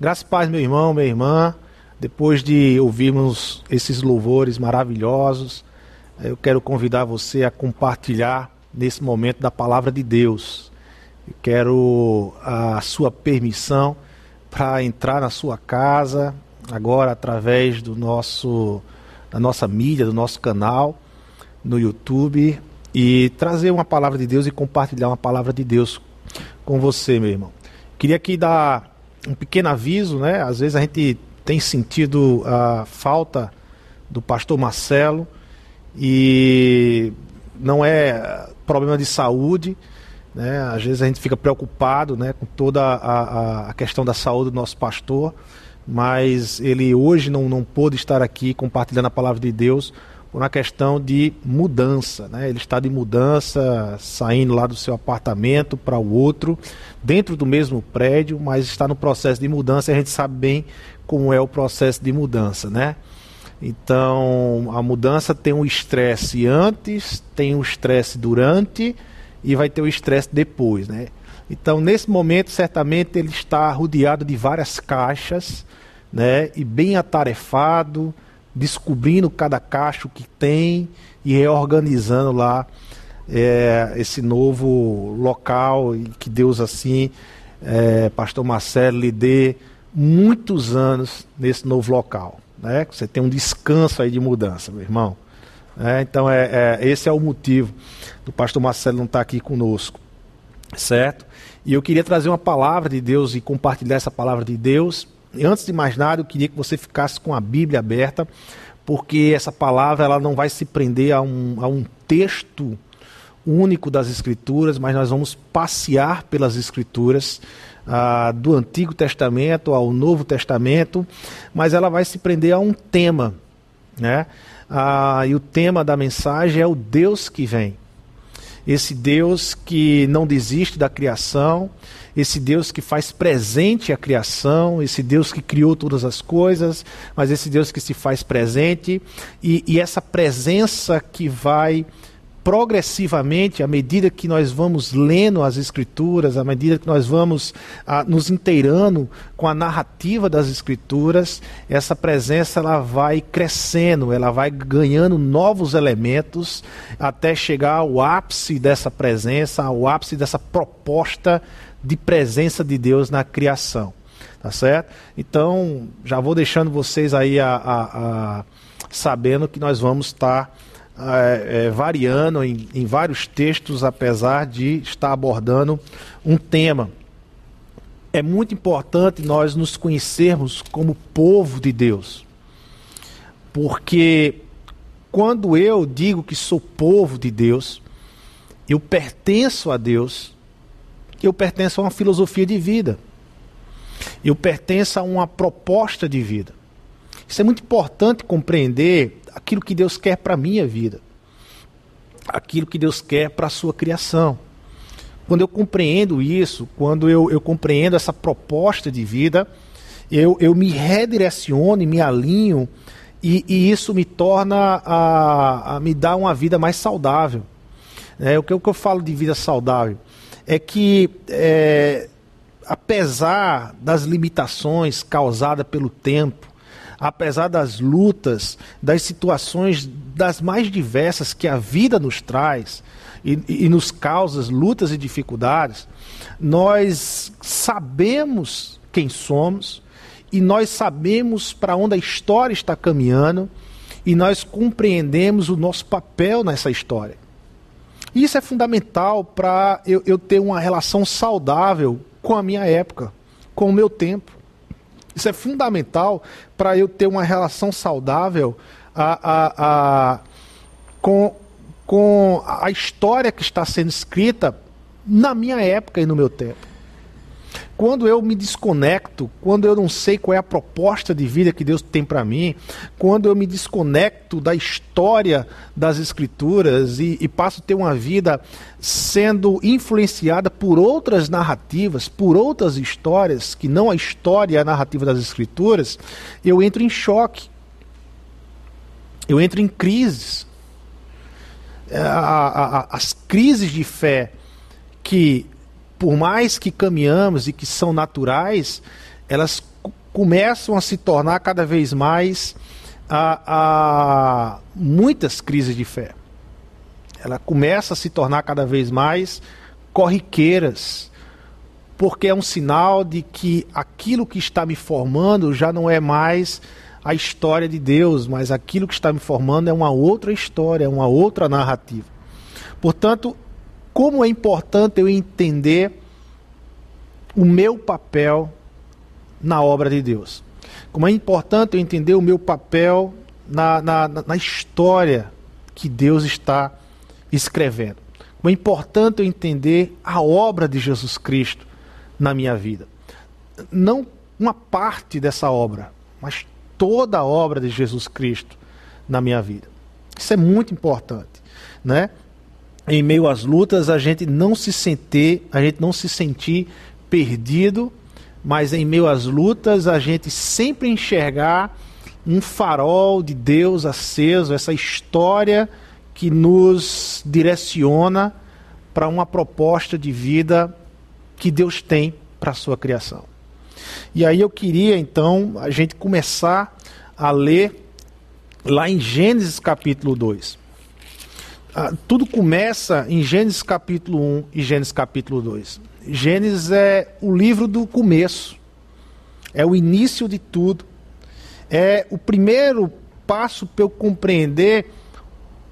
Graças e paz, meu irmão, minha irmã. Depois de ouvirmos esses louvores maravilhosos, eu quero convidar você a compartilhar nesse momento da palavra de Deus. Eu quero a sua permissão para entrar na sua casa agora através do nosso da nossa mídia, do nosso canal no YouTube e trazer uma palavra de Deus e compartilhar uma palavra de Deus com você, meu irmão. Queria aqui dar um pequeno aviso, né? Às vezes a gente tem sentido a falta do pastor Marcelo e não é problema de saúde, né? Às vezes a gente fica preocupado, né, com toda a, a questão da saúde do nosso pastor, mas ele hoje não, não pôde estar aqui compartilhando a palavra de Deus por uma questão de mudança. Né? Ele está de mudança, saindo lá do seu apartamento para o outro, dentro do mesmo prédio, mas está no processo de mudança e a gente sabe bem como é o processo de mudança. Né? Então, a mudança tem um estresse antes, tem um estresse durante e vai ter o estresse depois. Né? Então, nesse momento, certamente ele está rodeado de várias caixas né? e bem atarefado descobrindo cada cacho que tem e reorganizando lá é, esse novo local e que Deus assim, é, Pastor Marcelo, lhe dê muitos anos nesse novo local. Né? Você tem um descanso aí de mudança, meu irmão. É, então é, é, esse é o motivo do Pastor Marcelo não estar aqui conosco, certo? E eu queria trazer uma palavra de Deus e compartilhar essa palavra de Deus antes de mais nada, eu queria que você ficasse com a Bíblia aberta, porque essa palavra ela não vai se prender a um, a um texto único das Escrituras, mas nós vamos passear pelas Escrituras, ah, do Antigo Testamento ao Novo Testamento, mas ela vai se prender a um tema. Né? Ah, e o tema da mensagem é o Deus que vem. Esse Deus que não desiste da criação, esse Deus que faz presente a criação, esse Deus que criou todas as coisas, mas esse Deus que se faz presente, e, e essa presença que vai progressivamente, à medida que nós vamos lendo as Escrituras, à medida que nós vamos ah, nos inteirando com a narrativa das Escrituras, essa presença ela vai crescendo, ela vai ganhando novos elementos até chegar ao ápice dessa presença, ao ápice dessa proposta de presença de Deus na criação. Tá certo? Então, já vou deixando vocês aí a, a, a sabendo que nós vamos estar é, é, variando em, em vários textos, apesar de estar abordando um tema. É muito importante nós nos conhecermos como povo de Deus. Porque quando eu digo que sou povo de Deus, eu pertenço a Deus, eu pertenço a uma filosofia de vida. Eu pertenço a uma proposta de vida. Isso é muito importante compreender aquilo que Deus quer para a minha vida, aquilo que Deus quer para a sua criação. Quando eu compreendo isso, quando eu, eu compreendo essa proposta de vida, eu, eu me redireciono e me alinho, e, e isso me torna a, a, me dar uma vida mais saudável. É, o, que, o que eu falo de vida saudável? é que, é, apesar das limitações causadas pelo tempo, apesar das lutas, das situações das mais diversas que a vida nos traz e, e nos causa lutas e dificuldades, nós sabemos quem somos e nós sabemos para onde a história está caminhando e nós compreendemos o nosso papel nessa história. Isso é fundamental para eu, eu ter uma relação saudável com a minha época, com o meu tempo. Isso é fundamental para eu ter uma relação saudável a, a, a, com, com a história que está sendo escrita na minha época e no meu tempo. Quando eu me desconecto, quando eu não sei qual é a proposta de vida que Deus tem para mim, quando eu me desconecto da história das Escrituras e, e passo a ter uma vida sendo influenciada por outras narrativas, por outras histórias, que não a história e a narrativa das Escrituras, eu entro em choque. Eu entro em crises. É, a, a, a, as crises de fé que por mais que caminhamos e que são naturais, elas começam a se tornar cada vez mais a, a muitas crises de fé. Ela começa a se tornar cada vez mais corriqueiras, porque é um sinal de que aquilo que está me formando já não é mais a história de Deus, mas aquilo que está me formando é uma outra história, é uma outra narrativa. Portanto, como é importante eu entender o meu papel na obra de Deus. Como é importante eu entender o meu papel na, na, na história que Deus está escrevendo. Como é importante eu entender a obra de Jesus Cristo na minha vida. Não uma parte dessa obra, mas toda a obra de Jesus Cristo na minha vida. Isso é muito importante, né? Em meio às lutas, a gente não se sentir, a gente não se sentir perdido mas em meio às lutas a gente sempre enxergar um farol de Deus aceso, essa história que nos direciona para uma proposta de vida que Deus tem para a sua criação. E aí eu queria então a gente começar a ler lá em Gênesis capítulo 2. Ah, tudo começa em Gênesis capítulo 1 e Gênesis capítulo 2. Gênesis é o livro do começo, é o início de tudo, é o primeiro passo para eu compreender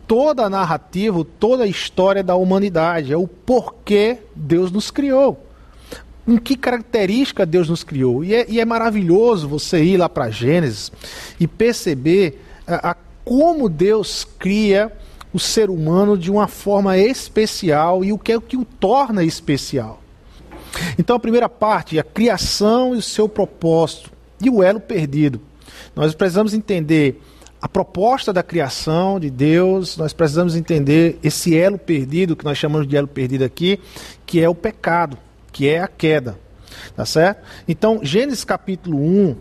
toda a narrativa, toda a história da humanidade, é o porquê Deus nos criou. Com que característica Deus nos criou. E é, e é maravilhoso você ir lá para Gênesis e perceber a, a como Deus cria o ser humano de uma forma especial e o que é o que o torna especial. Então, a primeira parte, a criação e o seu propósito, e o elo perdido. Nós precisamos entender a proposta da criação de Deus, nós precisamos entender esse elo perdido, que nós chamamos de elo perdido aqui, que é o pecado, que é a queda. Tá certo? Então, Gênesis capítulo 1,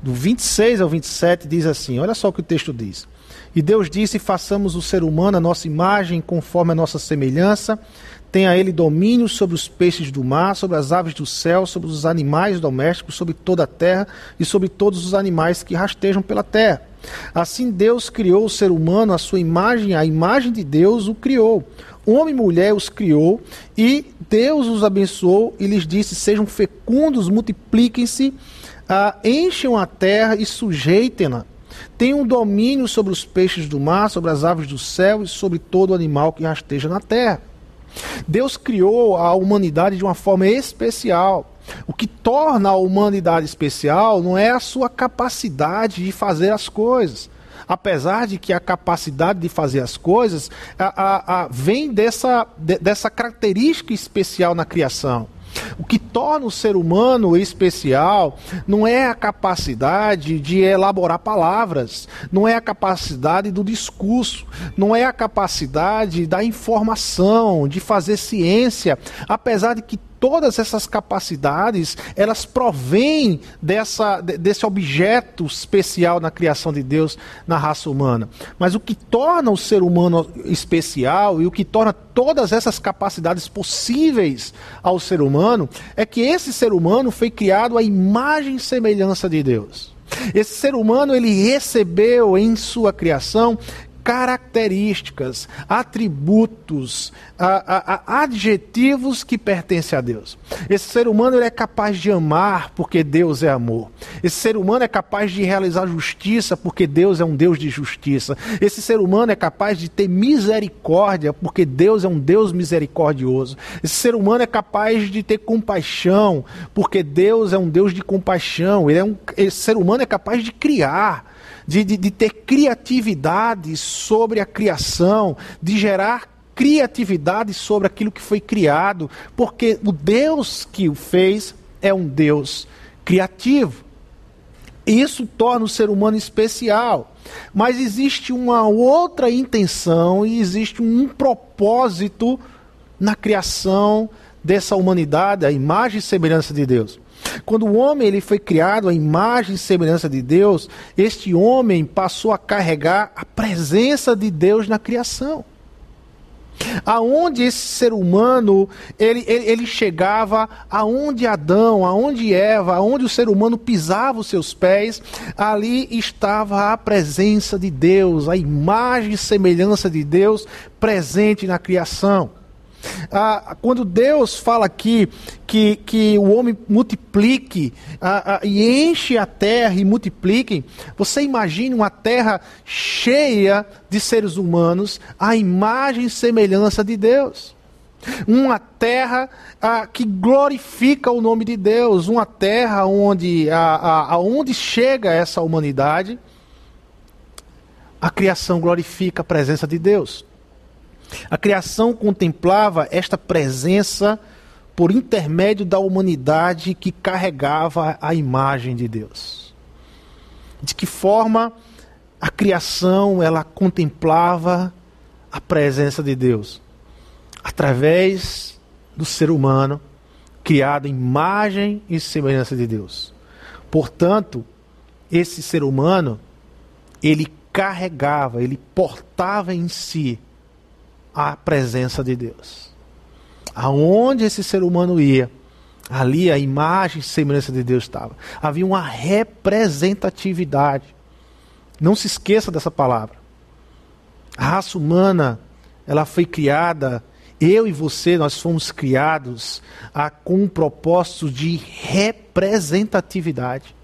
do 26 ao 27, diz assim: olha só o que o texto diz. E Deus disse: façamos o ser humano a nossa imagem, conforme a nossa semelhança Tenha ele domínio sobre os peixes do mar, sobre as aves do céu, sobre os animais domésticos, sobre toda a terra e sobre todos os animais que rastejam pela terra. Assim Deus criou o ser humano, a sua imagem, a imagem de Deus o criou. Homem e mulher os criou e Deus os abençoou e lhes disse: Sejam fecundos, multipliquem-se, ah, encham a terra e sujeitem-na. Tenham domínio sobre os peixes do mar, sobre as aves do céu e sobre todo animal que rasteja na terra. Deus criou a humanidade de uma forma especial. O que torna a humanidade especial não é a sua capacidade de fazer as coisas. Apesar de que a capacidade de fazer as coisas a, a, a, vem dessa, de, dessa característica especial na criação. O que torna o ser humano especial não é a capacidade de elaborar palavras, não é a capacidade do discurso, não é a capacidade da informação, de fazer ciência, apesar de que todas essas capacidades, elas provêm dessa, desse objeto especial na criação de Deus na raça humana. Mas o que torna o ser humano especial e o que torna todas essas capacidades possíveis ao ser humano é que esse ser humano foi criado à imagem e semelhança de Deus. Esse ser humano ele recebeu em sua criação características, atributos, a, a, a adjetivos que pertencem a Deus. Esse ser humano é capaz de amar porque Deus é amor. Esse ser humano é capaz de realizar justiça porque Deus é um Deus de justiça. Esse ser humano é capaz de ter misericórdia porque Deus é um Deus misericordioso. Esse ser humano é capaz de ter compaixão porque Deus é um Deus de compaixão. Ele é um, esse ser humano é capaz de criar de, de, de ter criatividade sobre a criação, de gerar criatividade sobre aquilo que foi criado, porque o Deus que o fez é um Deus criativo. Isso torna o ser humano especial. Mas existe uma outra intenção e existe um propósito na criação dessa humanidade, a imagem e semelhança de Deus. Quando o homem ele foi criado à imagem e semelhança de Deus, este homem passou a carregar a presença de Deus na criação. aonde esse ser humano ele, ele, ele, chegava, aonde Adão, aonde Eva, aonde o ser humano pisava os seus pés, ali estava a presença de Deus, a imagem e semelhança de Deus presente na criação. Ah, quando Deus fala aqui que, que o homem multiplique ah, ah, e enche a terra e multiplique, você imagine uma terra cheia de seres humanos, a imagem e semelhança de Deus. Uma terra ah, que glorifica o nome de Deus, uma terra onde, aonde chega essa humanidade, a criação glorifica a presença de Deus. A criação contemplava esta presença por intermédio da humanidade que carregava a imagem de Deus. De que forma a criação ela contemplava a presença de Deus? Através do ser humano criado em imagem e semelhança de Deus. Portanto, esse ser humano ele carregava, ele portava em si a presença de Deus. Aonde esse ser humano ia, ali a imagem e semelhança de Deus estava. Havia uma representatividade. Não se esqueça dessa palavra. A raça humana, ela foi criada, eu e você, nós fomos criados a, com um propósito de representatividade,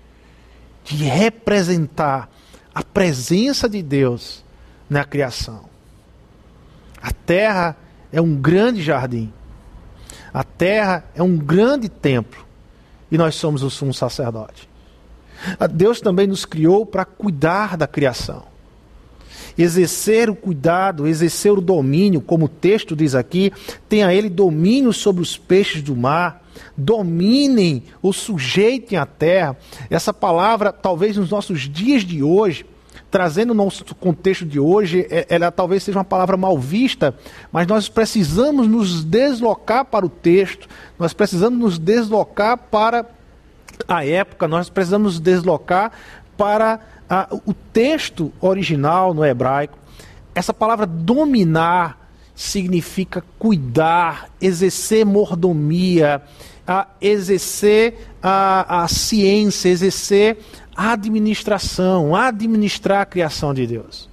de representar a presença de Deus na criação. A terra é um grande jardim. A terra é um grande templo. E nós somos o sumo sacerdote. Deus também nos criou para cuidar da criação. Exercer o cuidado, exercer o domínio, como o texto diz aqui, tenha ele domínio sobre os peixes do mar, dominem ou sujeitem a terra. Essa palavra, talvez nos nossos dias de hoje, trazendo o nosso contexto de hoje, é, ela talvez seja uma palavra mal vista, mas nós precisamos nos deslocar para o texto, nós precisamos nos deslocar para a época, nós precisamos nos deslocar para a, o texto original no hebraico. Essa palavra dominar significa cuidar, exercer mordomia, a exercer a, a ciência, exercer administração, administrar a criação de Deus.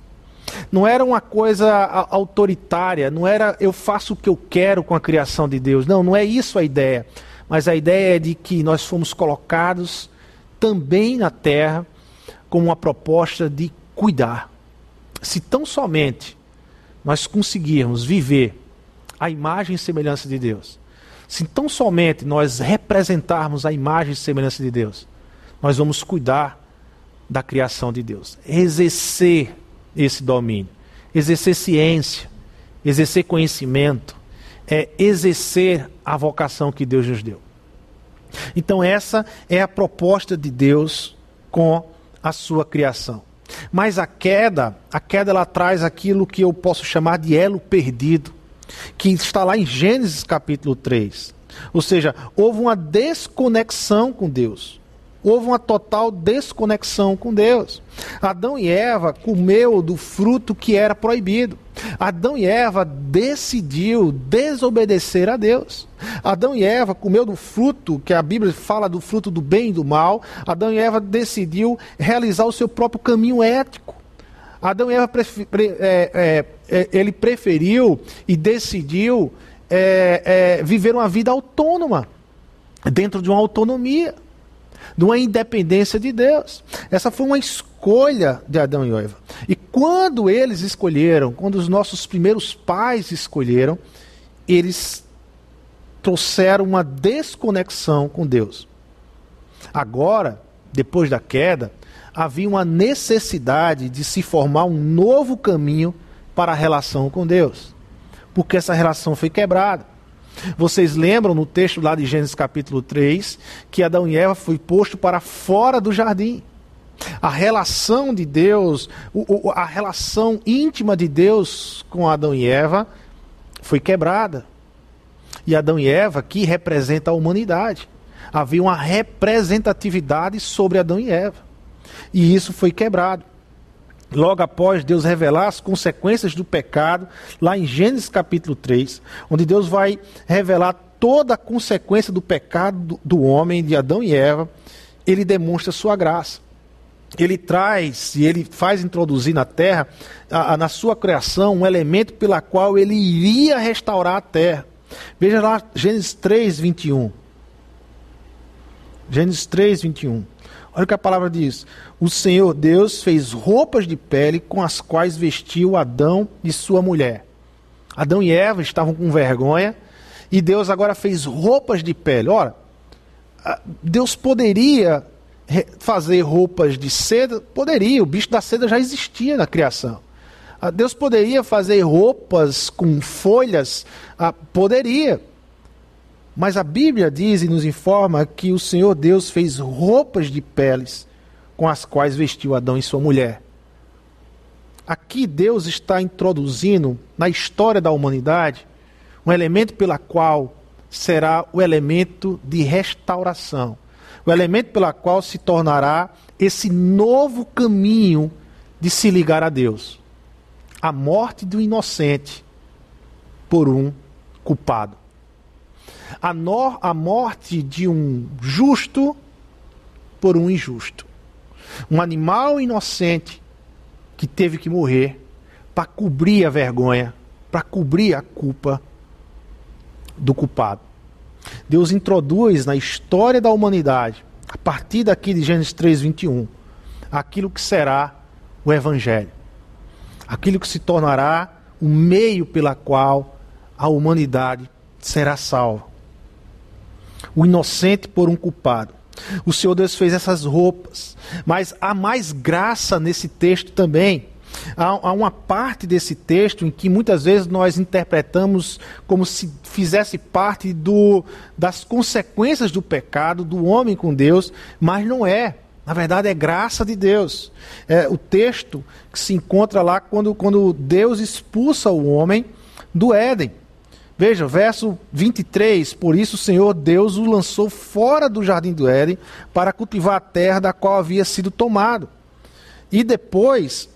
Não era uma coisa autoritária, não era eu faço o que eu quero com a criação de Deus. Não, não é isso a ideia. Mas a ideia é de que nós fomos colocados também na terra com uma proposta de cuidar. Se tão somente nós conseguirmos viver a imagem e semelhança de Deus, se tão somente nós representarmos a imagem e semelhança de Deus, nós vamos cuidar da criação de Deus. Exercer esse domínio, exercer ciência, exercer conhecimento, é exercer a vocação que Deus nos deu. Então, essa é a proposta de Deus com a sua criação. Mas a queda, a queda ela traz aquilo que eu posso chamar de elo perdido, que está lá em Gênesis capítulo 3. Ou seja, houve uma desconexão com Deus houve uma total desconexão com Deus. Adão e Eva comeu do fruto que era proibido. Adão e Eva decidiu desobedecer a Deus. Adão e Eva comeu do fruto, que a Bíblia fala do fruto do bem e do mal. Adão e Eva decidiu realizar o seu próprio caminho ético. Adão e Eva é, é, é, ele preferiu e decidiu é, é, viver uma vida autônoma, dentro de uma autonomia de uma independência de Deus. Essa foi uma escolha de Adão e Eva. E quando eles escolheram, quando os nossos primeiros pais escolheram, eles trouxeram uma desconexão com Deus. Agora, depois da queda, havia uma necessidade de se formar um novo caminho para a relação com Deus, porque essa relação foi quebrada. Vocês lembram no texto lá de Gênesis capítulo 3 que Adão e Eva foi posto para fora do jardim. A relação de Deus, a relação íntima de Deus com Adão e Eva foi quebrada. E Adão e Eva aqui representa a humanidade. Havia uma representatividade sobre Adão e Eva. E isso foi quebrado. Logo após Deus revelar as consequências do pecado, lá em Gênesis capítulo 3, onde Deus vai revelar toda a consequência do pecado do, homem, de Adão e Eva, ele demonstra sua graça. Ele traz e ele faz introduzir na terra, a, a, na sua criação, um elemento pela qual ele iria restaurar a terra. Veja lá Gênesis 3, 21. Gênesis 3, 21. Olha o que a palavra diz. O Senhor Deus fez roupas de pele com as quais vestiu Adão e sua mulher. Adão e Eva estavam com vergonha e Deus agora fez roupas de pele. Ora, Deus poderia fazer roupas de seda? Poderia, o bicho da seda já existia na criação. Deus poderia fazer roupas com folhas? Poderia. Mas a Bíblia diz e nos informa que o Senhor Deus fez roupas de peles com as quais vestiu Adão e sua mulher. Aqui Deus está introduzindo na história da humanidade um elemento pela qual será o elemento de restauração, o elemento pela qual se tornará esse novo caminho de se ligar a Deus. A morte do inocente por um culpado a, no, a morte de um justo por um injusto. Um animal inocente que teve que morrer para cobrir a vergonha, para cobrir a culpa do culpado. Deus introduz na história da humanidade, a partir daqui de Gênesis 3:21, aquilo que será o evangelho. Aquilo que se tornará o meio pela qual a humanidade será salva o inocente por um culpado. O Senhor Deus fez essas roupas, mas há mais graça nesse texto também. Há, há, uma parte desse texto em que muitas vezes nós interpretamos como se fizesse parte do, das consequências do pecado do homem com Deus, mas não é. Na verdade, é graça de Deus. É o texto que se encontra lá quando, quando Deus expulsa o homem do Éden. Veja, verso 23: Por isso o Senhor Deus o lançou fora do jardim do Éden para cultivar a terra da qual havia sido tomado. E depois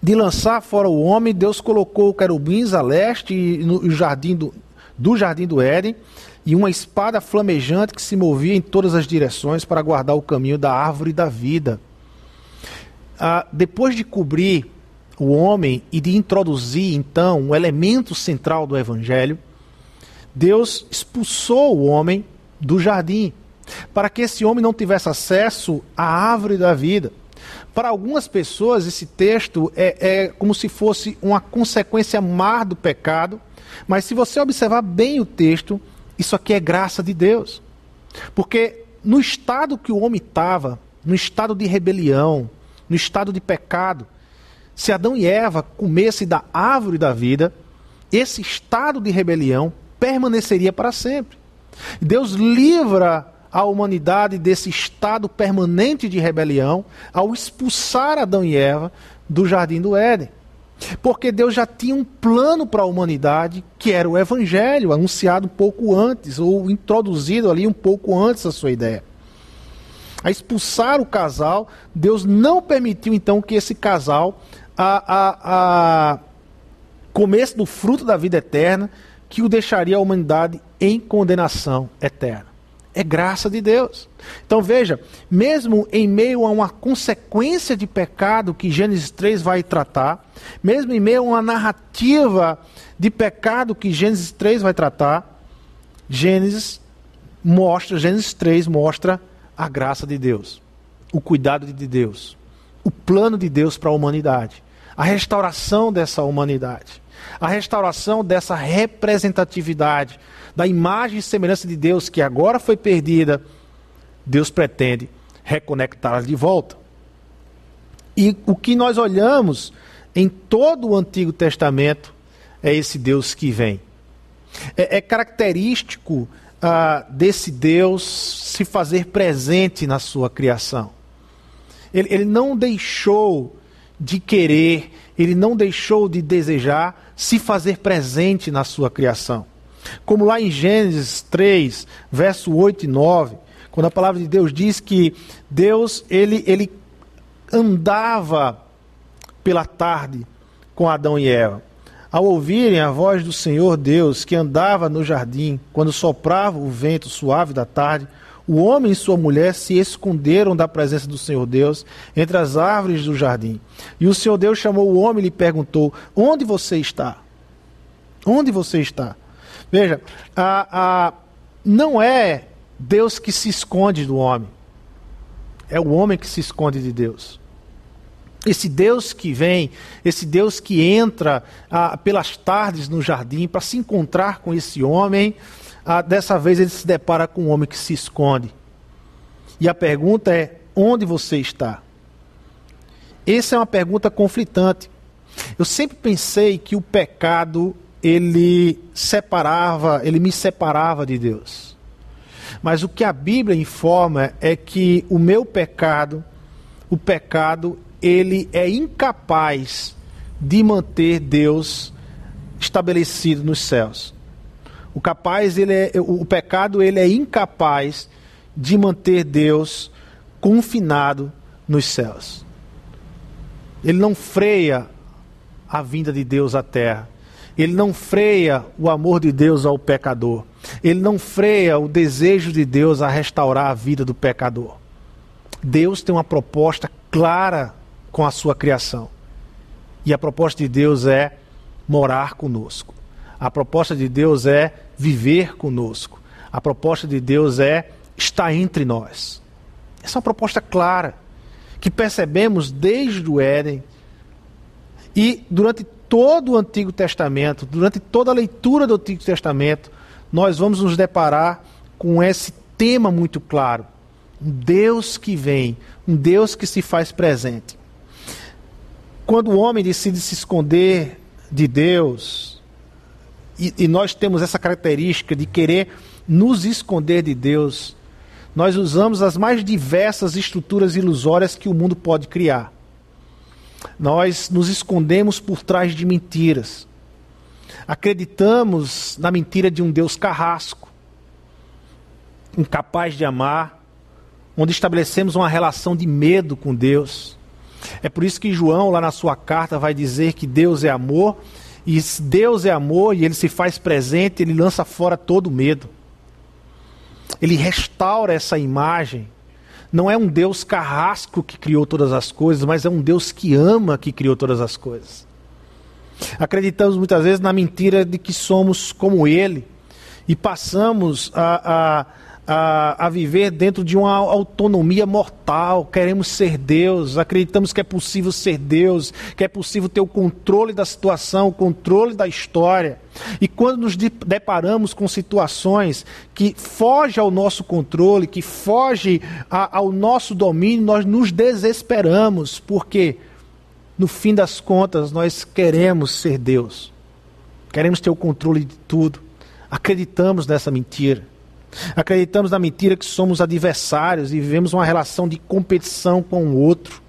de lançar fora o homem, Deus colocou querubins a leste no jardim do, do jardim do Éden e uma espada flamejante que se movia em todas as direções para guardar o caminho da árvore da vida. Ah, depois de cobrir o homem e de introduzir então um elemento central do evangelho, Deus expulsou o homem do jardim, para que esse homem não tivesse acesso à árvore da vida. Para algumas pessoas, esse texto é, é como se fosse uma consequência má do pecado, mas se você observar bem o texto, isso aqui é graça de Deus. Porque no estado que o homem estava, no estado de rebelião, no estado de pecado, se Adão e Eva comessem da árvore da vida, esse estado de rebelião permaneceria para sempre. Deus livra a humanidade desse estado permanente de rebelião ao expulsar Adão e Eva do jardim do Éden. Porque Deus já tinha um plano para a humanidade, que era o evangelho, anunciado um pouco antes, ou introduzido ali um pouco antes da sua ideia. A expulsar o casal, Deus não permitiu então que esse casal a, a, a começo do fruto da vida eterna que o deixaria a humanidade em condenação eterna. É graça de Deus. Então veja, mesmo em meio a uma consequência de pecado que Gênesis 3 vai tratar, mesmo em meio a uma narrativa de pecado que Gênesis 3 vai tratar, Gênesis mostra, Gênesis 3 mostra a graça de Deus, o cuidado de Deus, o plano de Deus para a humanidade, a restauração dessa humanidade, a restauração dessa representatividade, da imagem e semelhança de Deus que agora foi perdida, Deus pretende reconectá-la de volta. E o que nós olhamos em todo o Antigo Testamento é esse Deus que vem. É, é característico ah, desse Deus se fazer presente na sua criação. Ele, ele não deixou de querer, ele não deixou de desejar se fazer presente na sua criação. Como lá em Gênesis 3, verso 8 e 9, quando a palavra de Deus diz que Deus ele, ele andava pela tarde com Adão e Eva. Ao ouvirem a voz do Senhor Deus que andava no jardim, quando soprava o vento suave da tarde, o homem e sua mulher se esconderam da presença do Senhor Deus entre as árvores do jardim. E o Senhor Deus chamou o homem e lhe perguntou: Onde você está? Onde você está? Veja, a, a, não é Deus que se esconde do homem, é o homem que se esconde de Deus. Esse Deus que vem, esse Deus que entra pelas tardes no jardim para se encontrar com esse homem, ah, dessa vez ele se depara com um homem que se esconde. E a pergunta é: onde você está? Essa é uma pergunta conflitante. Eu sempre pensei que o pecado ele separava, ele me separava de Deus. Mas o que a Bíblia informa é que o meu pecado, o pecado, ele é incapaz de manter Deus estabelecido nos céus. O capaz, ele é, o pecado, ele é incapaz de manter Deus confinado nos céus. Ele não freia a vinda de Deus à terra. Ele não freia o amor de Deus ao pecador. Ele não freia o desejo de Deus a restaurar a vida do pecador. Deus tem uma proposta clara com a sua criação. E a proposta de Deus é morar conosco. A proposta de Deus é viver conosco. A proposta de Deus é estar entre nós. Essa é uma proposta clara, que percebemos desde o Éden e durante todo o Antigo Testamento, durante toda a leitura do Antigo Testamento, nós vamos nos deparar com esse tema muito claro. Um Deus que vem, um Deus que se faz presente. Quando o homem decide se esconder de Deus, e, e nós temos essa característica de querer nos esconder de Deus, nós usamos as mais diversas estruturas ilusórias que o mundo pode criar. Nós nos escondemos por trás de mentiras. Acreditamos na mentira de um Deus carrasco, incapaz de amar, onde estabelecemos uma relação de medo com Deus. É por isso que João, lá na sua carta, vai dizer que Deus é amor e Deus é amor e ele se faz presente, ele lança fora todo medo. Ele restaura essa imagem. Não é um Deus carrasco que criou todas as coisas, mas é um Deus que ama que criou todas as coisas. Acreditamos muitas vezes na mentira de que somos como Ele e passamos a, a a, a, viver dentro de uma autonomia mortal. Queremos ser Deus, acreditamos que é possível ser Deus, que é possível ter o controle da situação, o controle da história. E quando nos deparamos com situações que fogem ao nosso controle, que fogem ao nosso domínio, nós nos desesperamos, porque no fim das contas nós queremos ser Deus, queremos ter o controle de tudo. Acreditamos nessa mentira. Acreditamos na mentira que somos adversários e vivemos uma relação de competição com o outro.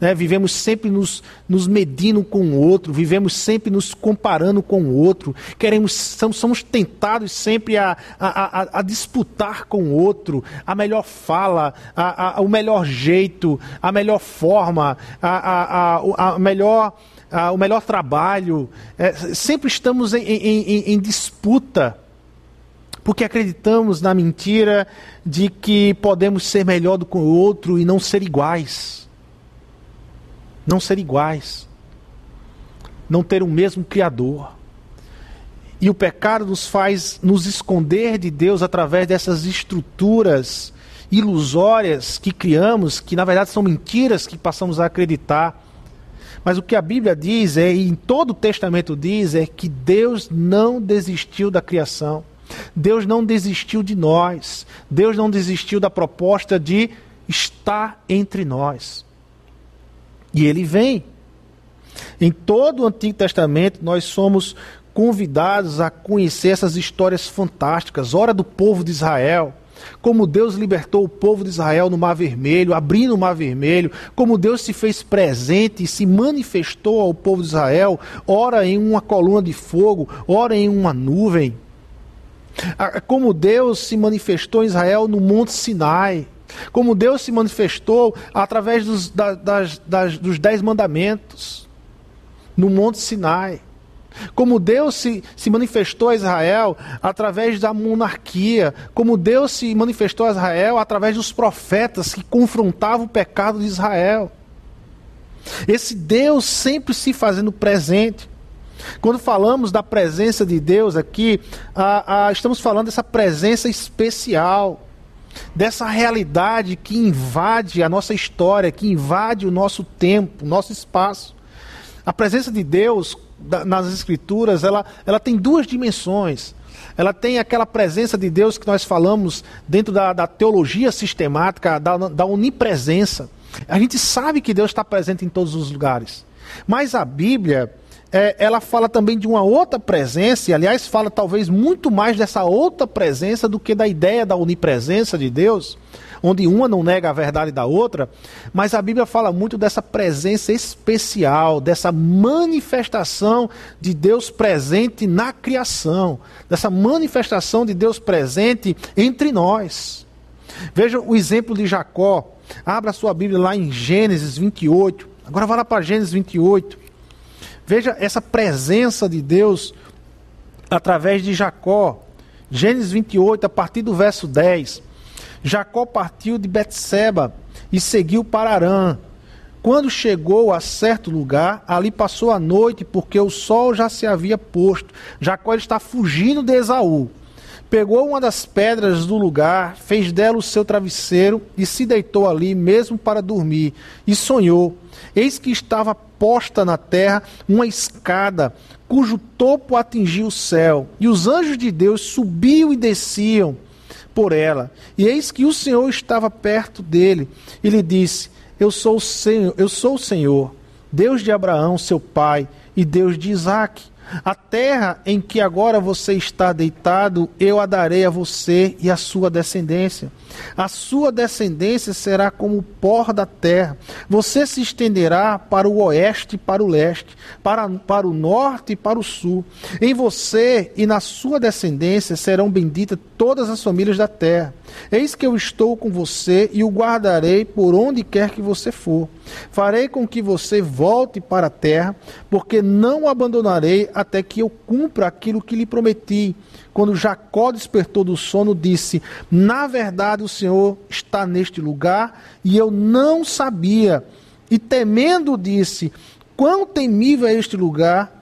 Né? Vivemos sempre nos, nos medindo com o outro, vivemos sempre nos comparando com o outro, queremos, somos, somos tentados sempre a, a, a, a, disputar com o outro a melhor fala, a, a, o melhor jeito, a melhor forma, a, a, a, melhor, o melhor trabalho. É, sempre estamos em, em, em, em disputa porque acreditamos na mentira de que podemos ser melhor do que o outro e não ser iguais. Não ser iguais. Não ter o mesmo Criador. E o pecado nos faz nos esconder de Deus através dessas estruturas ilusórias que criamos, que na verdade são mentiras que passamos a acreditar. Mas o que a Bíblia diz, é, e em todo o Testamento diz, é que Deus não desistiu da criação. Deus não desistiu de nós. Deus não desistiu da proposta de estar entre nós. E ele vem. Em todo o Antigo Testamento, nós somos convidados a conhecer essas histórias fantásticas. Ora do povo de Israel, como Deus libertou o povo de Israel no Mar Vermelho, abrindo o Mar Vermelho, como Deus se fez presente e se manifestou ao povo de Israel, ora em uma coluna de fogo, ora em uma nuvem. Como Deus se manifestou em Israel no Monte Sinai. Como Deus se manifestou através dos, das, das, dos Dez Mandamentos. no Monte Sinai. Como Deus se, se manifestou a Israel através da monarquia, como Deus se manifestou a Israel através dos profetas que confrontavam o pecado de Israel. Esse Deus sempre se fazendo presente. Quando falamos da presença de Deus aqui, estamos falando dessa presença especial, dessa realidade que invade a nossa história, que invade o nosso tempo, nosso espaço. A presença de Deus nas Escrituras, ela, ela tem duas dimensões. Ela tem aquela presença de Deus que nós falamos dentro da, da teologia sistemática, da, da onipresença. A gente sabe que Deus está presente em todos os lugares. Mas a Bíblia, é, ela fala também de uma outra presença, e aliás, fala talvez muito mais dessa outra presença do que da ideia da onipresença de Deus, onde uma não nega a verdade da outra, mas a Bíblia fala muito dessa presença especial, dessa manifestação de Deus presente na criação, dessa manifestação de Deus presente entre nós. Veja o exemplo de Jacó. Abra sua Bíblia lá em Gênesis 28. Agora vá lá para Gênesis 28. Veja essa presença de Deus através de Jacó. Gênesis 28, a partir do verso 10. Jacó partiu de Betseba e seguiu para Arã. Quando chegou a certo lugar, ali passou a noite, porque o sol já se havia posto. Jacó está fugindo de Esaú. Pegou uma das pedras do lugar, fez dela o seu travesseiro e se deitou ali mesmo para dormir. E sonhou. Eis que estava posta na terra uma escada, cujo topo atingia o céu. E os anjos de Deus subiam e desciam por ela. E eis que o Senhor estava perto dele e lhe disse: Eu sou o Senhor, eu sou o Senhor, Deus de Abraão, seu pai, e Deus de Isaque. A terra em que agora você está deitado, eu a darei a você e a sua descendência. A sua descendência será como o pó da terra. Você se estenderá para o oeste e para o leste, para, para o norte e para o sul. Em você e na sua descendência serão benditas todas as famílias da terra. Eis que eu estou com você e o guardarei por onde quer que você for. Farei com que você volte para a terra, porque não o abandonarei até que eu cumpra aquilo que lhe prometi. Quando Jacó despertou do sono, disse: Na verdade, o Senhor está neste lugar e eu não sabia. E temendo, disse: Quão temível é este lugar!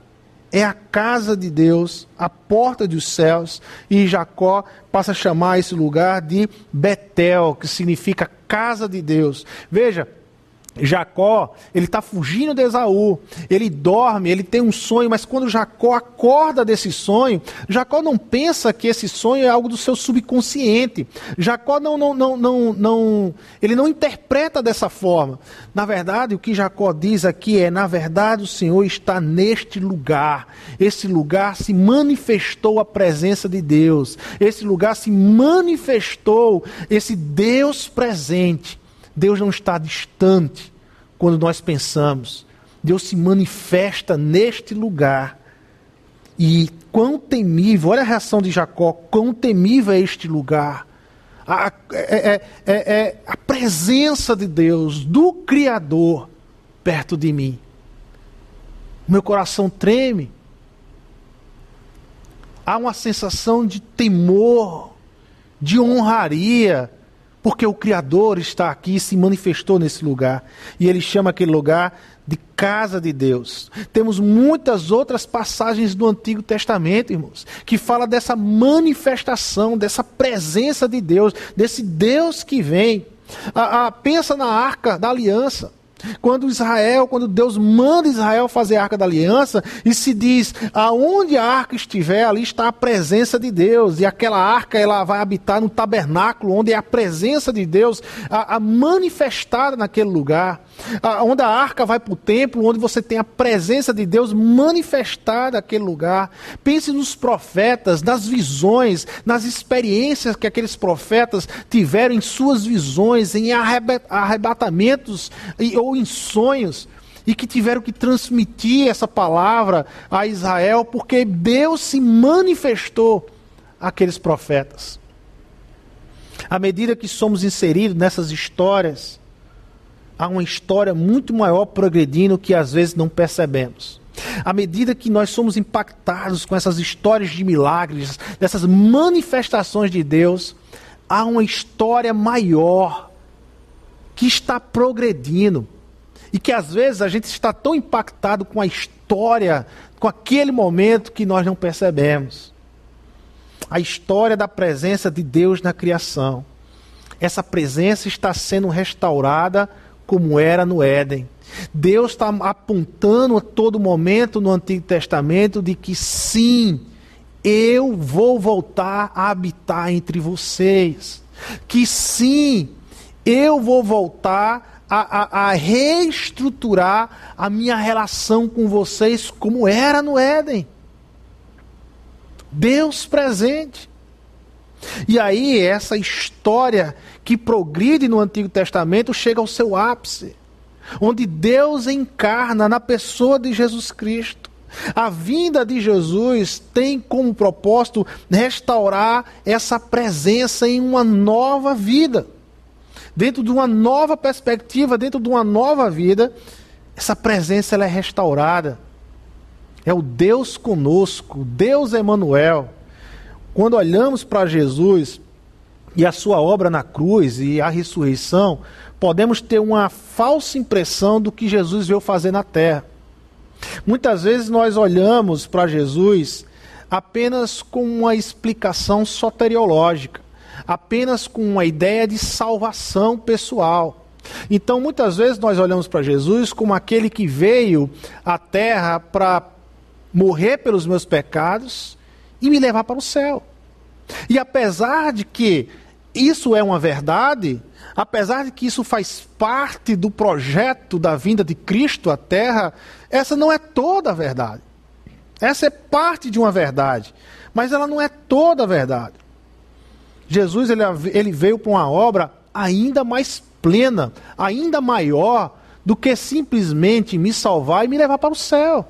é a casa de Deus, a porta dos céus, e Jacó passa a chamar esse lugar de Betel, que significa casa de Deus. Veja, Jacó, ele está fugindo de Esaú, ele dorme, ele tem um sonho, mas quando Jacó acorda desse sonho, Jacó não pensa que esse sonho é algo do seu subconsciente. Jacó não, não, não, não, não, ele não interpreta dessa forma. Na verdade, o que Jacó diz aqui é: na verdade, o Senhor está neste lugar. Esse lugar se manifestou a presença de Deus. Esse lugar se manifestou esse Deus presente. Deus não está distante quando nós pensamos. Deus se manifesta neste lugar. E quão temível, olha a reação de Jacó, quão temível é este lugar. A, é, é, é, é a presença de Deus, do Criador, perto de mim. Meu coração treme. Há uma sensação de temor, de honraria, porque o Criador está aqui e se manifestou nesse lugar. E ele chama aquele lugar de casa de Deus. Temos muitas outras passagens do Antigo Testamento, irmãos, que fala dessa manifestação, dessa presença de Deus, desse Deus que vem. A, a, pensa na arca da aliança. Quando Israel, quando Deus manda Israel fazer a arca da aliança, e se diz, aonde a arca estiver, ali está a presença de Deus, e aquela arca ela vai habitar no tabernáculo, onde é a presença de Deus a, a manifestada naquele lugar onde a arca vai para o templo, onde você tem a presença de Deus manifestada naquele lugar. Pense nos profetas, nas visões, nas experiências que aqueles profetas tiveram em suas visões, em arrebatamentos ou em sonhos e que tiveram que transmitir essa palavra a Israel, porque Deus se manifestou àqueles profetas. À medida que somos inseridos nessas histórias, há uma história muito maior progredindo que às vezes não percebemos. À medida que nós somos impactados com essas histórias de milagres, dessas manifestações de Deus, há uma história maior que está progredindo. E que às vezes a gente está tão impactado com a história, com aquele momento que nós não percebemos. A história da presença de Deus na criação. Essa presença está sendo restaurada como era no Éden. Deus está apontando a todo momento no Antigo Testamento de que sim, eu vou voltar a habitar entre vocês. Que sim, eu vou voltar a, a, a, reestruturar a minha relação com vocês como era no Éden. Deus presente. E aí, essa história que progride no Antigo Testamento chega ao seu ápice, onde Deus encarna na pessoa de Jesus Cristo. A vinda de Jesus tem como propósito restaurar essa presença em uma nova vida. Dentro de uma nova perspectiva, dentro de uma nova vida, essa presença ela é restaurada. É o Deus conosco, Deus Emanuel. Quando olhamos para Jesus e a sua obra na cruz e a ressurreição, podemos ter uma falsa impressão do que Jesus veio fazer na terra. Muitas vezes nós olhamos para Jesus apenas com uma explicação soteriológica, apenas com uma ideia de salvação pessoal. Então, muitas vezes nós olhamos para Jesus como aquele que veio à terra para morrer pelos meus pecados e me levar para o céu. E apesar de que isso é uma verdade, apesar de que isso faz parte do projeto da vinda de Cristo à Terra, essa não é toda a verdade. Essa é parte de uma verdade, mas ela não é toda a verdade. Jesus ele, ele veio para uma obra ainda mais plena, ainda maior do que simplesmente me salvar e me levar para o céu.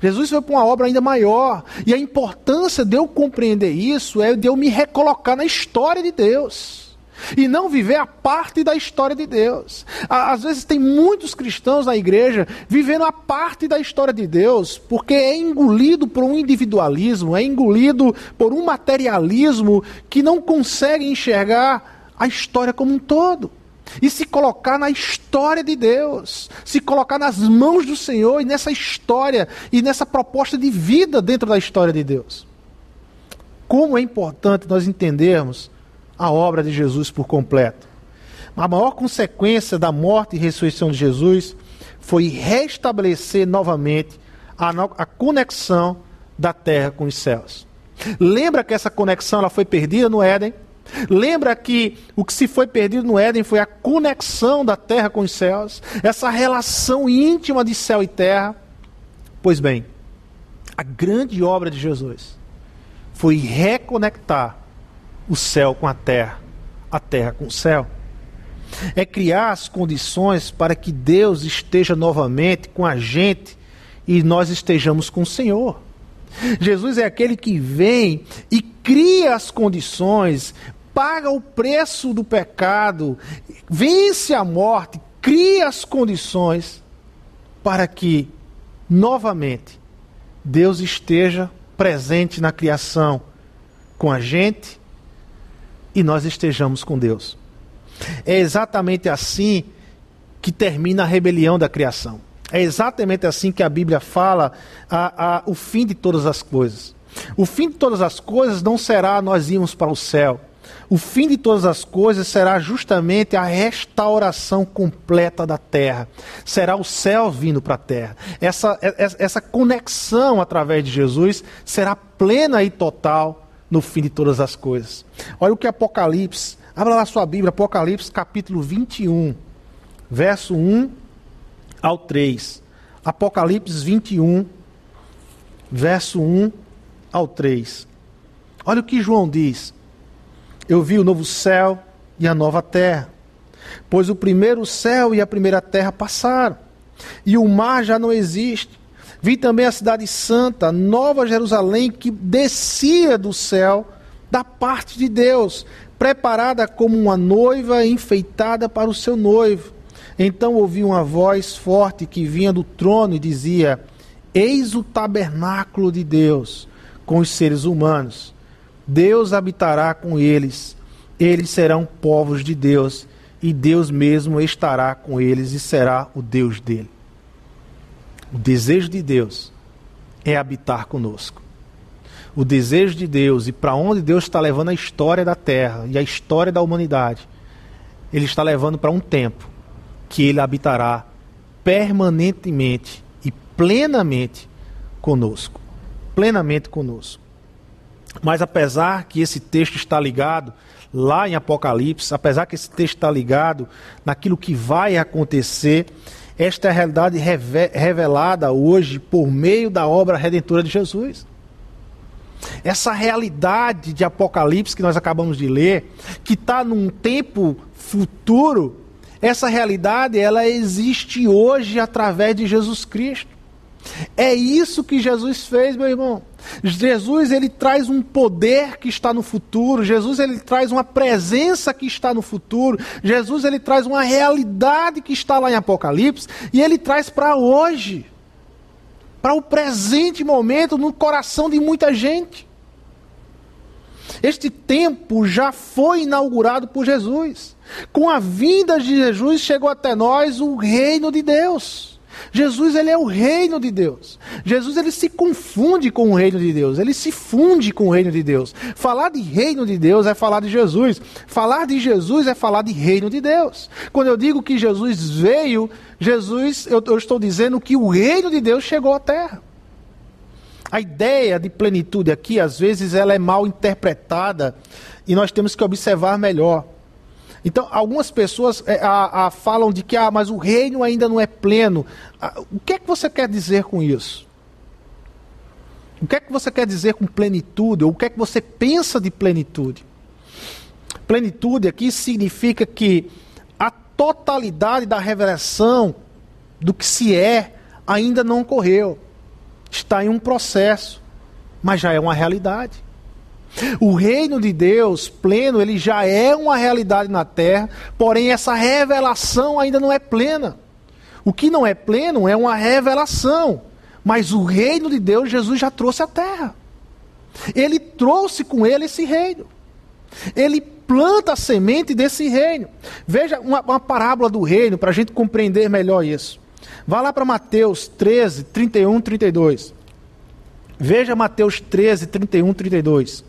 Jesus foi para uma obra ainda maior. E a importância de eu compreender isso é de eu me recolocar na história de Deus. E não viver a parte da história de Deus. Às vezes tem muitos cristãos na igreja vivendo a parte da história de Deus, porque é engolido por um individualismo, é engolido por um materialismo que não consegue enxergar a história como um todo e se colocar na história de Deus, se colocar nas mãos do Senhor e nessa história e nessa proposta de vida dentro da história de Deus. Como é importante nós entendermos a obra de Jesus por completo. A maior consequência da morte e ressurreição de Jesus foi restabelecer novamente a, a conexão da terra com os céus. Lembra que essa conexão ela foi perdida no Éden? Lembra que o que se foi perdido no Éden foi a conexão da terra com os céus, essa relação íntima de céu e terra? Pois bem, a grande obra de Jesus foi reconectar o céu com a terra, a terra com o céu. É criar as condições para que Deus esteja novamente com a gente e nós estejamos com o Senhor. Jesus é aquele que vem e cria as condições paga o preço do pecado, vence a morte, cria as condições para que, novamente, Deus esteja presente na criação com a gente e nós estejamos com Deus. É exatamente assim que termina a rebelião da criação. É exatamente assim que a Bíblia fala a, a, o fim de todas as coisas. O fim de todas as coisas não será nós irmos para o céu. O fim de todas as coisas será justamente a restauração completa da terra. Será o céu vindo para a terra. Essa, essa conexão através de Jesus será plena e total no fim de todas as coisas. Olha o que Apocalipse, abra lá sua Bíblia, Apocalipse capítulo 21, verso 1 ao 3. Apocalipse 21, verso 1 ao 3. Olha o que João diz eu vi o novo céu e a nova terra, pois o primeiro céu e a primeira terra passaram, e o mar já não existe. Vi também a cidade santa, Nova Jerusalém, que descia do céu da parte de Deus, preparada como uma noiva enfeitada para o seu noivo. Então ouvi uma voz forte que vinha do trono e dizia: Eis o tabernáculo de Deus com os seres humanos. Deus habitará com eles, eles serão povos de Deus, e Deus mesmo estará com eles e será o Deus dele. O desejo de Deus é habitar conosco. O desejo de Deus e para onde Deus está levando a história da terra e a história da humanidade, Ele está levando para um tempo que Ele habitará permanentemente e plenamente conosco. Plenamente conosco. Mas apesar que esse texto está ligado lá em Apocalipse, apesar que esse texto está ligado naquilo que vai acontecer, esta é a realidade revelada hoje por meio da obra redentora de Jesus. Essa realidade de Apocalipse que nós acabamos de ler, que está num tempo futuro, essa realidade ela existe hoje através de Jesus Cristo. É isso que Jesus fez, meu irmão. Jesus ele traz um poder que está no futuro. Jesus ele traz uma presença que está no futuro. Jesus ele traz uma realidade que está lá em Apocalipse e ele traz para hoje, para o presente momento no coração de muita gente. Este tempo já foi inaugurado por Jesus. Com a vinda de Jesus chegou até nós o reino de Deus. Jesus ele é o reino de Deus. Jesus ele se confunde com o reino de Deus, ele se funde com o reino de Deus. Falar de reino de Deus é falar de Jesus. Falar de Jesus é falar de reino de Deus. Quando eu digo que Jesus veio, Jesus, eu, eu estou dizendo que o reino de Deus chegou à terra. A ideia de plenitude aqui, às vezes, ela é mal interpretada e nós temos que observar melhor. Então, algumas pessoas é, a, a, falam de que ah, mas o reino ainda não é pleno. Ah, o que é que você quer dizer com isso? O que é que você quer dizer com plenitude? Ou o que é que você pensa de plenitude? Plenitude aqui significa que a totalidade da revelação do que se é ainda não ocorreu. Está em um processo, mas já é uma realidade. O reino de Deus pleno, ele já é uma realidade na terra, porém essa revelação ainda não é plena. O que não é pleno é uma revelação, mas o reino de Deus Jesus já trouxe à terra. Ele trouxe com ele esse reino. Ele planta a semente desse reino. Veja uma, uma parábola do reino para a gente compreender melhor isso. Vá lá para Mateus 13, 31, 32. Veja Mateus 13, 31, 32.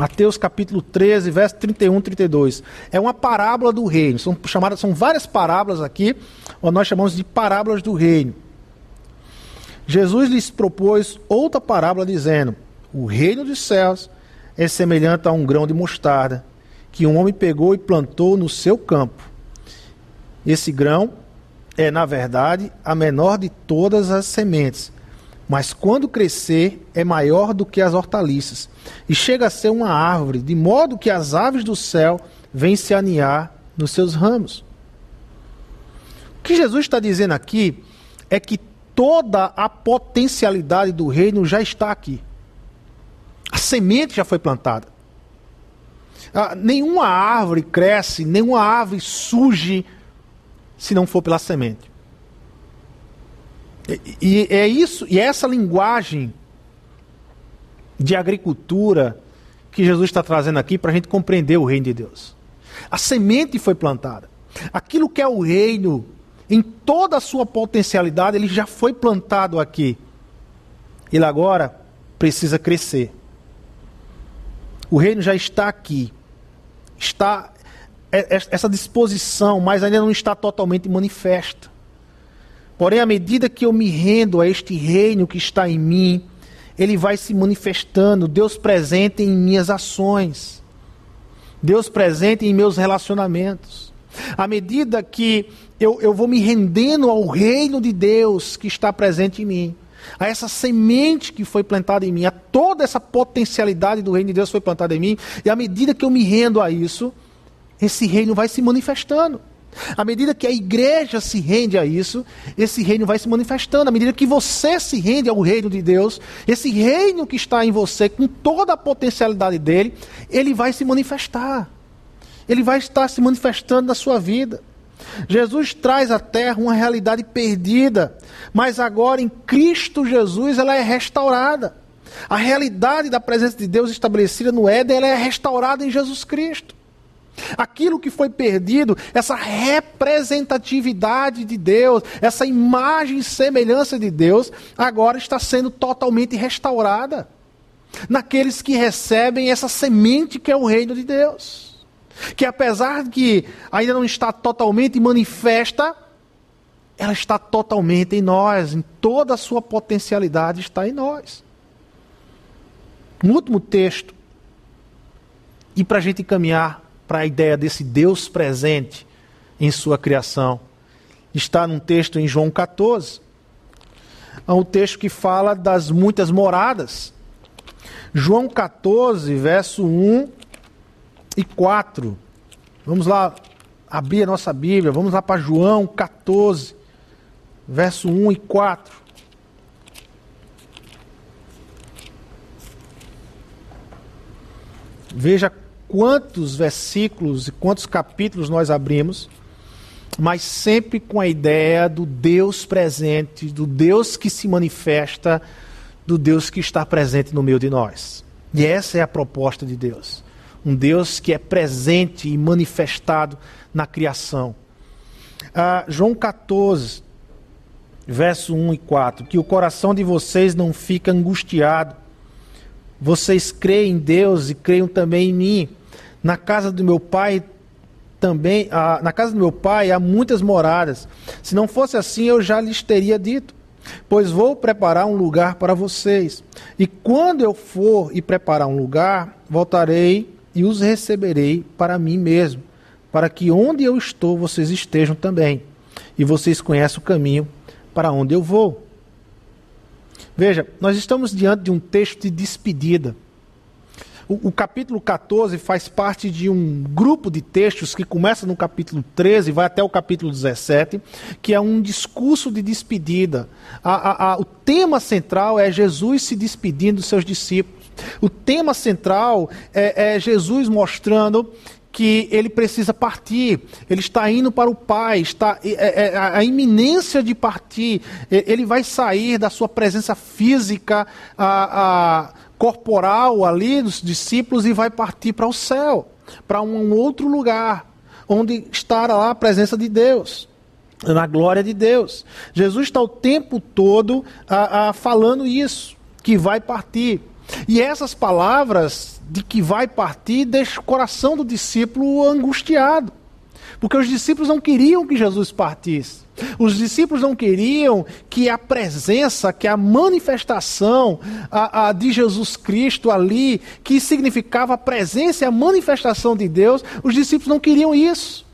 Mateus capítulo 13, verso 31, 32. É uma parábola do reino. São chamadas, são várias parábolas aqui, ou nós chamamos de parábolas do reino. Jesus lhes propôs outra parábola dizendo: O reino dos céus é semelhante a um grão de mostarda que um homem pegou e plantou no seu campo. Esse grão é, na verdade, a menor de todas as sementes mas quando crescer é maior do que as hortaliças, e chega a ser uma árvore, de modo que as aves do céu vêm se aninhar nos seus ramos. O que Jesus está dizendo aqui é que toda a potencialidade do reino já está aqui. A semente já foi plantada. Ah, nenhuma árvore cresce, nenhuma árvore surge se não for pela semente. E, é isso, e é essa linguagem de agricultura que Jesus está trazendo aqui para a gente compreender o reino de Deus. A semente foi plantada. Aquilo que é o reino, em toda a sua potencialidade, ele já foi plantado aqui. Ele agora precisa crescer. O reino já está aqui. Está é, é, essa disposição, mas ainda não está totalmente manifesta. Porém, à medida que eu me rendo a este reino que está em mim, ele vai se manifestando, Deus presente em minhas ações, Deus presente em meus relacionamentos. À medida que eu, eu vou me rendendo ao reino de Deus que está presente em mim, a essa semente que foi plantada em mim, a toda essa potencialidade do reino de Deus foi plantada em mim, e à medida que eu me rendo a isso, esse reino vai se manifestando. À medida que a igreja se rende a isso, esse reino vai se manifestando. À medida que você se rende ao reino de Deus, esse reino que está em você, com toda a potencialidade dele, ele vai se manifestar. Ele vai estar se manifestando na sua vida. Jesus traz à terra uma realidade perdida, mas agora em Cristo Jesus ela é restaurada. A realidade da presença de Deus estabelecida no Éden ela é restaurada em Jesus Cristo. Aquilo que foi perdido, essa representatividade de Deus, essa imagem e semelhança de Deus, agora está sendo totalmente restaurada naqueles que recebem essa semente que é o reino de Deus. Que apesar de que ainda não está totalmente manifesta, ela está totalmente em nós, em toda a sua potencialidade está em nós. Um último texto, e para a gente caminhar para a ideia desse Deus presente em sua criação, está num texto em João 14. É um texto que fala das muitas moradas João 14, verso 1 e 4. Vamos lá abrir a nossa Bíblia, vamos lá para João 14, verso 1 e 4. Veja quantos versículos e quantos capítulos nós abrimos, mas sempre com a ideia do Deus presente, do Deus que se manifesta do Deus que está presente no meio de nós. E essa é a proposta de Deus. Um Deus que é presente e manifestado na criação. Ah, João 14, verso 1 e 4: Que o coração de vocês não fica angustiado. Vocês creem em Deus e creiam também em mim. Na casa do meu pai também, ah, na casa do meu pai há muitas moradas. Se não fosse assim, eu já lhes teria dito Pois vou preparar um lugar para vocês. E quando eu for e preparar um lugar, voltarei e os receberei para mim mesmo, para que onde eu estou vocês estejam também. E vocês conhecem o caminho para onde eu vou. Veja, nós estamos diante de um texto de despedida. O, o, capítulo 14 faz parte de um grupo de textos que começa no capítulo 13 e vai até o capítulo 17, que é um discurso de despedida. A, a, a, o tema central é Jesus se despedindo dos seus discípulos. O tema central é, é Jesus mostrando que ele precisa partir, ele está indo para o Pai, está é, é, a iminência de partir, ele vai sair da sua presença física, a, a, corporal ali dos discípulos e vai partir para o céu, para um outro lugar, onde estará lá a presença de Deus, na glória de Deus. Jesus está o tempo todo a, falando isso, que vai partir. E essas palavras de que vai partir deixam o coração do discípulo angustiado. Porque os discípulos não queriam que Jesus partisse. Os discípulos não queriam que a presença, que a manifestação a, a, de Jesus Cristo ali, que significava a presença e a manifestação de Deus, os discípulos não queriam isso.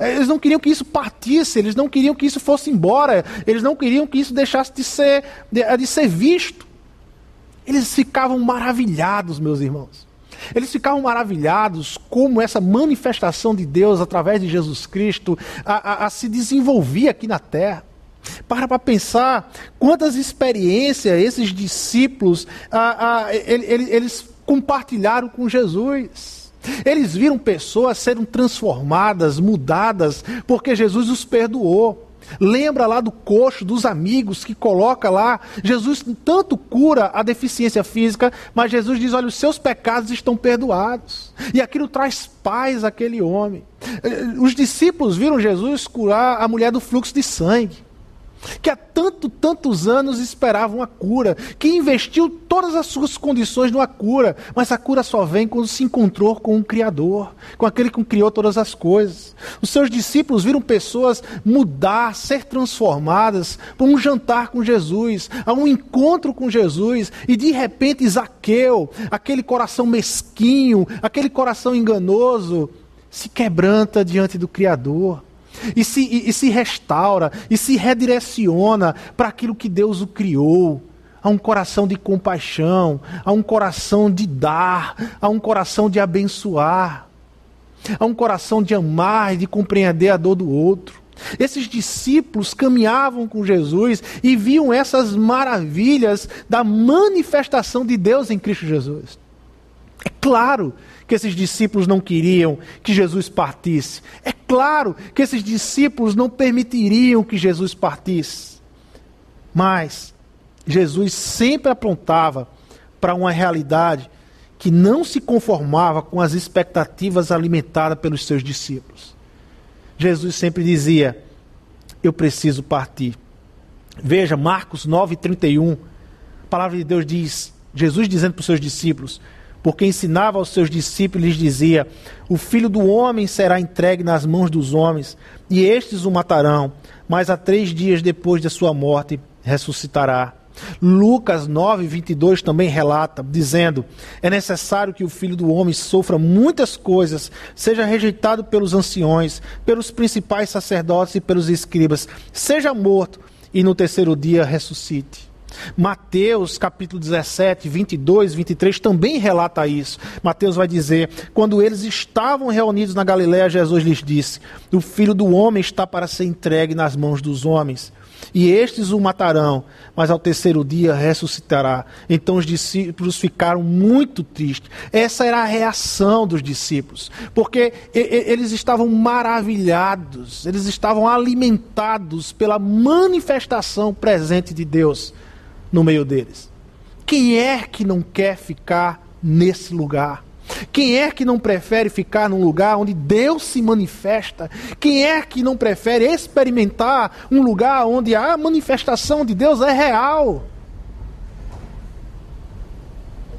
Eles não queriam que isso partisse, eles não queriam que isso fosse embora, eles não queriam que isso deixasse de ser, de, de ser visto. Eles ficavam maravilhados, meus irmãos. Eles ficavam maravilhados como essa manifestação de Deus através de Jesus Cristo a, a, a se desenvolvia aqui na terra. Para para pensar quantas experiências esses discípulos a, eles, eles compartilharam com Jesus. Eles viram pessoas serem transformadas, mudadas, porque Jesus os perdoou. Lembra lá do coxo dos amigos que coloca lá. Jesus tanto cura a deficiência física, mas Jesus diz: olha, os seus pecados estão perdoados. E aquilo traz paz àquele homem. Os discípulos viram Jesus curar a mulher do fluxo de sangue que há tanto, tantos anos esperavam a cura, que investiu todas as suas condições numa cura, mas a cura só vem quando se encontrou com o Criador, com aquele que criou todas as coisas. Os seus discípulos viram pessoas mudar, ser transformadas por um jantar com Jesus, a um encontro com Jesus, e de repente Zaqueu, aquele coração mesquinho, aquele coração enganoso, se quebranta diante do Criador e se, e, e se restaura, e se redireciona para aquilo que Deus o criou. A um coração de compaixão, a um coração de dar, a um coração de abençoar, a um coração de amar e de compreender a dor do outro. Esses discípulos caminhavam com Jesus e viam essas maravilhas da manifestação de Deus em Cristo Jesus. É claro que esses discípulos não queriam que Jesus partisse. É claro que esses discípulos não permitiriam que Jesus partisse. Mas Jesus sempre apontava para uma realidade que não se conformava com as expectativas alimentadas pelos seus discípulos. Jesus sempre dizia: Eu preciso partir. Veja, Marcos 9,31, a palavra de Deus diz: Jesus dizendo para os seus discípulos: porque ensinava aos seus discípulos e lhes dizia: O filho do homem será entregue nas mãos dos homens, e estes o matarão, mas a três dias depois de sua morte ressuscitará. Lucas 9, 22 também relata, dizendo: É necessário que o filho do homem sofra muitas coisas, seja rejeitado pelos anciões, pelos principais sacerdotes e pelos escribas, seja morto e no terceiro dia ressuscite. Mateus capítulo 17, 22, 23 também relata isso. Mateus vai dizer: Quando eles estavam reunidos na Galiléia, Jesus lhes disse: O filho do homem está para ser entregue nas mãos dos homens. E estes o matarão, mas ao terceiro dia ressuscitará. Então os discípulos ficaram muito tristes. Essa era a reação dos discípulos, porque eles estavam maravilhados, eles estavam alimentados pela manifestação presente de Deus no meio deles. Quem é que não quer ficar nesse lugar? Quem é que não prefere ficar num lugar onde Deus se manifesta? Quem é que não prefere experimentar um lugar onde a manifestação de Deus é real?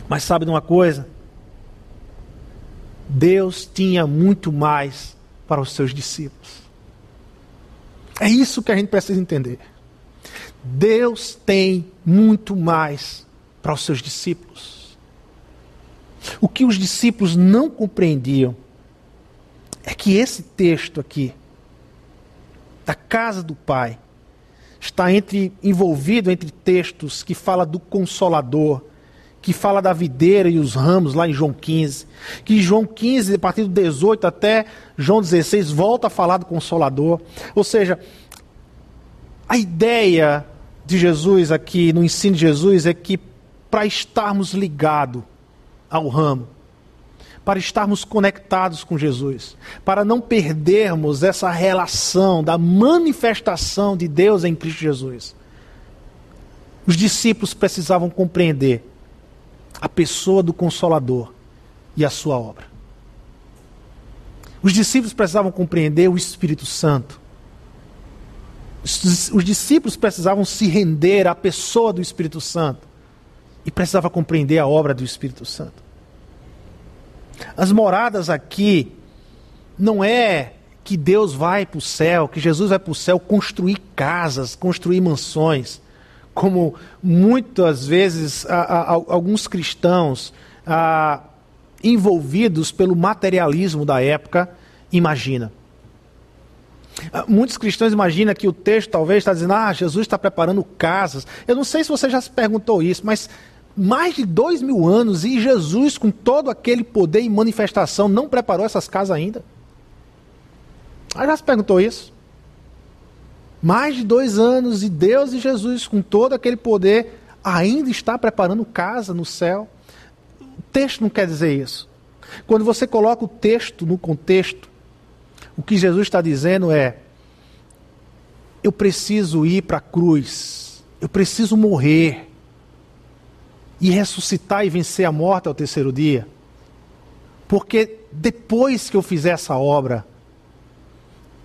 Mas sabe de uma coisa? Deus tinha muito mais para os seus discípulos. É isso que a gente precisa entender. Deus tem muito mais para os seus discípulos. O que os discípulos não compreendiam é que esse texto aqui, da casa do Pai, está entre, envolvido entre textos que fala do Consolador, que fala da videira e os ramos, lá em João 15. Que João 15, a partir do 18 até João 16, volta a falar do Consolador. Ou seja, a ideia de Jesus aqui, no ensino de Jesus, é que para estarmos ligados ao ramo, para estarmos conectados com Jesus, para não perdermos essa relação da manifestação de Deus em Cristo Jesus. Os discípulos precisavam compreender a pessoa do Consolador e a sua obra. Os discípulos precisavam compreender o Espírito Santo os discípulos precisavam se render à pessoa do Espírito Santo e precisavam compreender a obra do Espírito Santo. As moradas aqui não é que Deus vai para o céu, que Jesus vai para o céu construir casas, construir mansões, como muitas vezes a, a, a, alguns cristãos envolvidos pelo materialismo da época imaginam. Ah, muitos cristãos imaginam que o texto talvez está dizendo, ah, Jesus está preparando casas. Eu não sei se você já se perguntou isso, mas mais de dois mil anos e Jesus, com todo aquele poder e manifestação, não preparou essas casas ainda? Ah, já se perguntou isso? Mais de dois anos e Deus e Jesus, com todo aquele poder, ainda está preparando casa no céu? O texto não quer dizer isso. Quando você coloca o texto no contexto, o que Jesus está dizendo é: eu preciso ir para a cruz, eu preciso morrer e ressuscitar e vencer a morte ao terceiro dia, porque depois que eu fizer essa obra,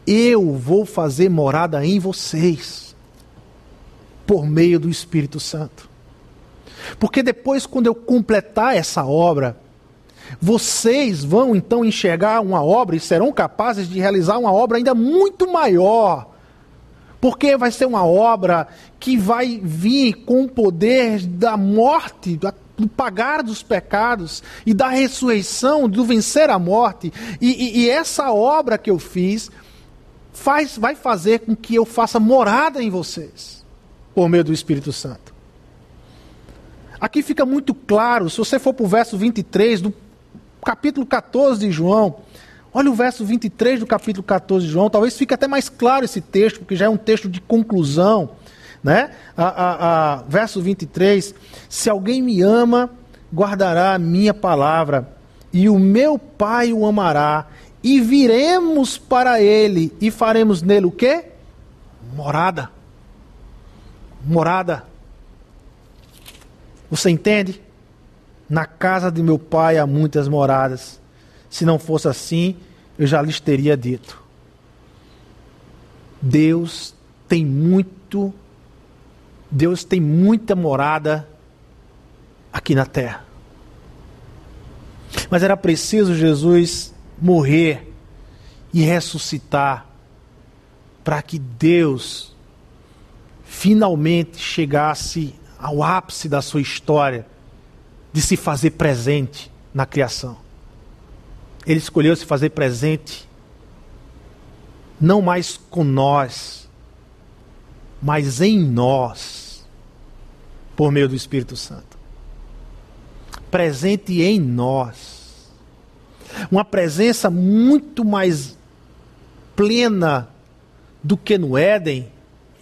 eu vou fazer morada em vocês, por meio do Espírito Santo. Porque depois, quando eu completar essa obra, vocês vão então enxergar uma obra e serão capazes de realizar uma obra ainda muito maior. Porque vai ser uma obra que vai vir com o poder da morte, do pagar dos pecados e da ressurreição, do vencer a morte. E, e, e essa obra que eu fiz faz, vai fazer com que eu faça morada em vocês, por meio do Espírito Santo. Aqui fica muito claro, se você for para o verso 23 do capítulo 14 de João, olha o verso 23 do capítulo 14 de João, talvez fique até mais claro esse texto, porque já é um texto de conclusão. Né? A, a, a, verso 23: Se alguém me ama, guardará a minha palavra, e o meu Pai o amará, e viremos para ele e faremos nele o quê? Morada. Morada. Você entende? Na casa de meu pai há muitas moradas. Se não fosse assim, eu já lhes teria dito. Deus tem muito, Deus tem muita morada aqui na terra. Mas era preciso Jesus morrer e ressuscitar para que Deus finalmente chegasse ao ápice da sua história de se fazer presente na criação. Ele escolheu se fazer presente não mais com nós, mas em nós, por meio do Espírito Santo. Presente em nós. Uma presença muito mais plena do que no Éden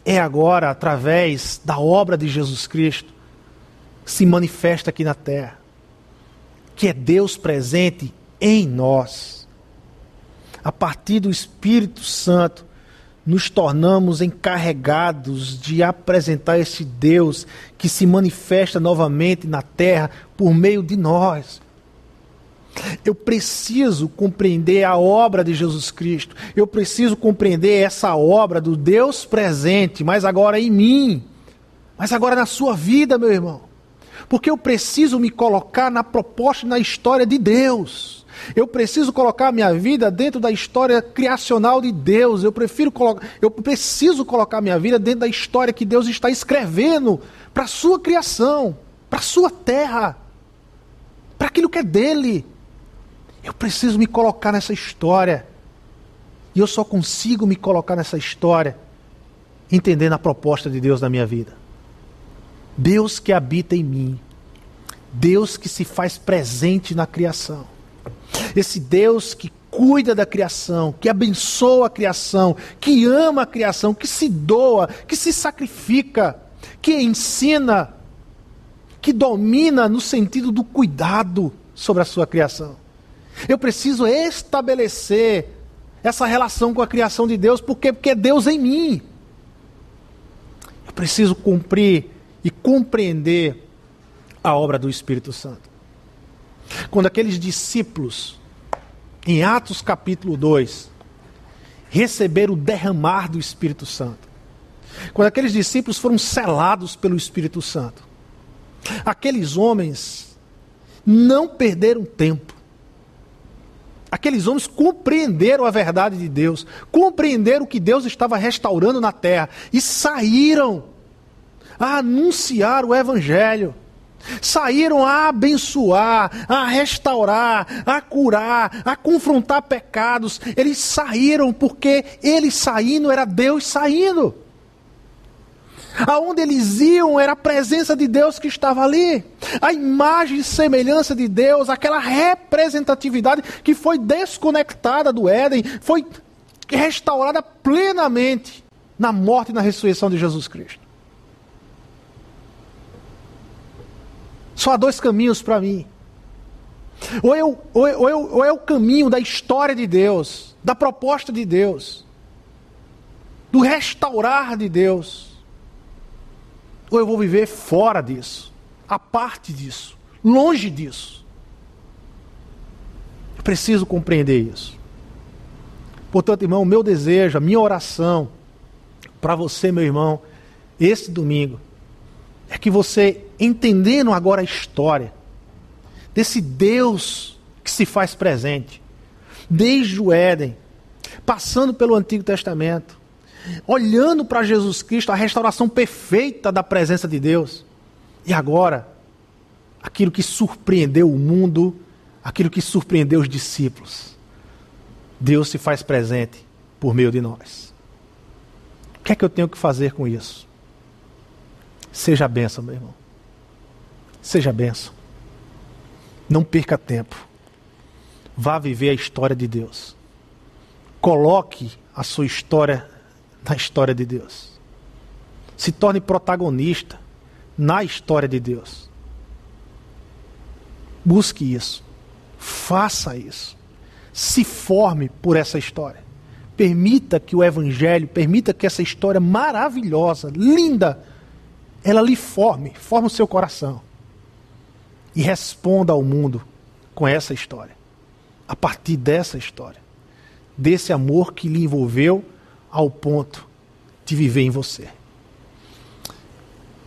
é agora através da obra de Jesus Cristo se manifesta aqui na terra, que é Deus presente em nós. A partir do Espírito Santo, nos tornamos encarregados de apresentar esse Deus que se manifesta novamente na terra por meio de nós. Eu preciso compreender a obra de Jesus Cristo. Eu preciso compreender essa obra do Deus presente, mas agora em mim, mas agora na sua vida, meu irmão. Porque eu preciso me colocar na proposta na história de Deus. Eu preciso colocar a minha vida dentro da história criacional de Deus. Eu prefiro eu preciso colocar minha vida dentro da história que Deus está escrevendo para a sua criação, para a sua terra, para aquilo que é dele. Eu preciso me colocar nessa história. E eu só consigo me colocar nessa história entendendo a proposta de Deus na minha vida. Deus que habita em mim. Deus que se faz presente na criação. Esse Deus que cuida da criação, que abençoa a criação, que ama a criação, que se doa, que se sacrifica, que ensina, que domina no sentido do cuidado sobre a sua criação. Eu preciso estabelecer essa relação com a criação de Deus, porque porque é Deus em mim. Eu preciso cumprir e compreender a obra do Espírito Santo. Quando aqueles discípulos, em Atos capítulo 2, receberam o derramar do Espírito Santo, quando aqueles discípulos foram selados pelo Espírito Santo, aqueles homens não perderam tempo. Aqueles homens compreenderam a verdade de Deus, compreenderam que Deus estava restaurando na terra e saíram a anunciar o Evangelho. Saíram a abençoar, a restaurar, a curar, a confrontar pecados. Eles saíram porque eles saindo era Deus saindo. Aonde eles iam era a presença de Deus que estava ali. A imagem e semelhança de Deus, aquela representatividade que foi desconectada do Éden, foi restaurada plenamente na morte e na ressurreição de Jesus Cristo. Só há dois caminhos para mim. Ou, ou, ou, é o caminho da história de Deus, da proposta de Deus, do restaurar de Deus, ou eu vou viver fora disso, a parte disso, longe disso. Eu preciso compreender isso. Portanto, irmão, o meu desejo, a minha oração para você, meu irmão, esse domingo, é que você, entendendo agora a história desse Deus que se faz presente, desde o Éden, passando pelo Antigo Testamento, olhando para Jesus Cristo, a restauração perfeita da presença de Deus, e agora, aquilo que surpreendeu o mundo, aquilo que surpreendeu os discípulos, Deus se faz presente por meio de nós. O que é que eu tenho que fazer com isso? Seja benção, meu irmão. Seja benção. Não perca tempo. Vá viver a história de Deus. Coloque a sua história na história de Deus. Se torne protagonista na história de Deus. Busque isso. Faça isso. Se forme por essa história. Permita que o Evangelho, permita que essa história maravilhosa, linda, ela lhe forme, forme o seu coração. E responda ao mundo com essa história. A partir dessa história. Desse amor que lhe envolveu ao ponto de viver em você.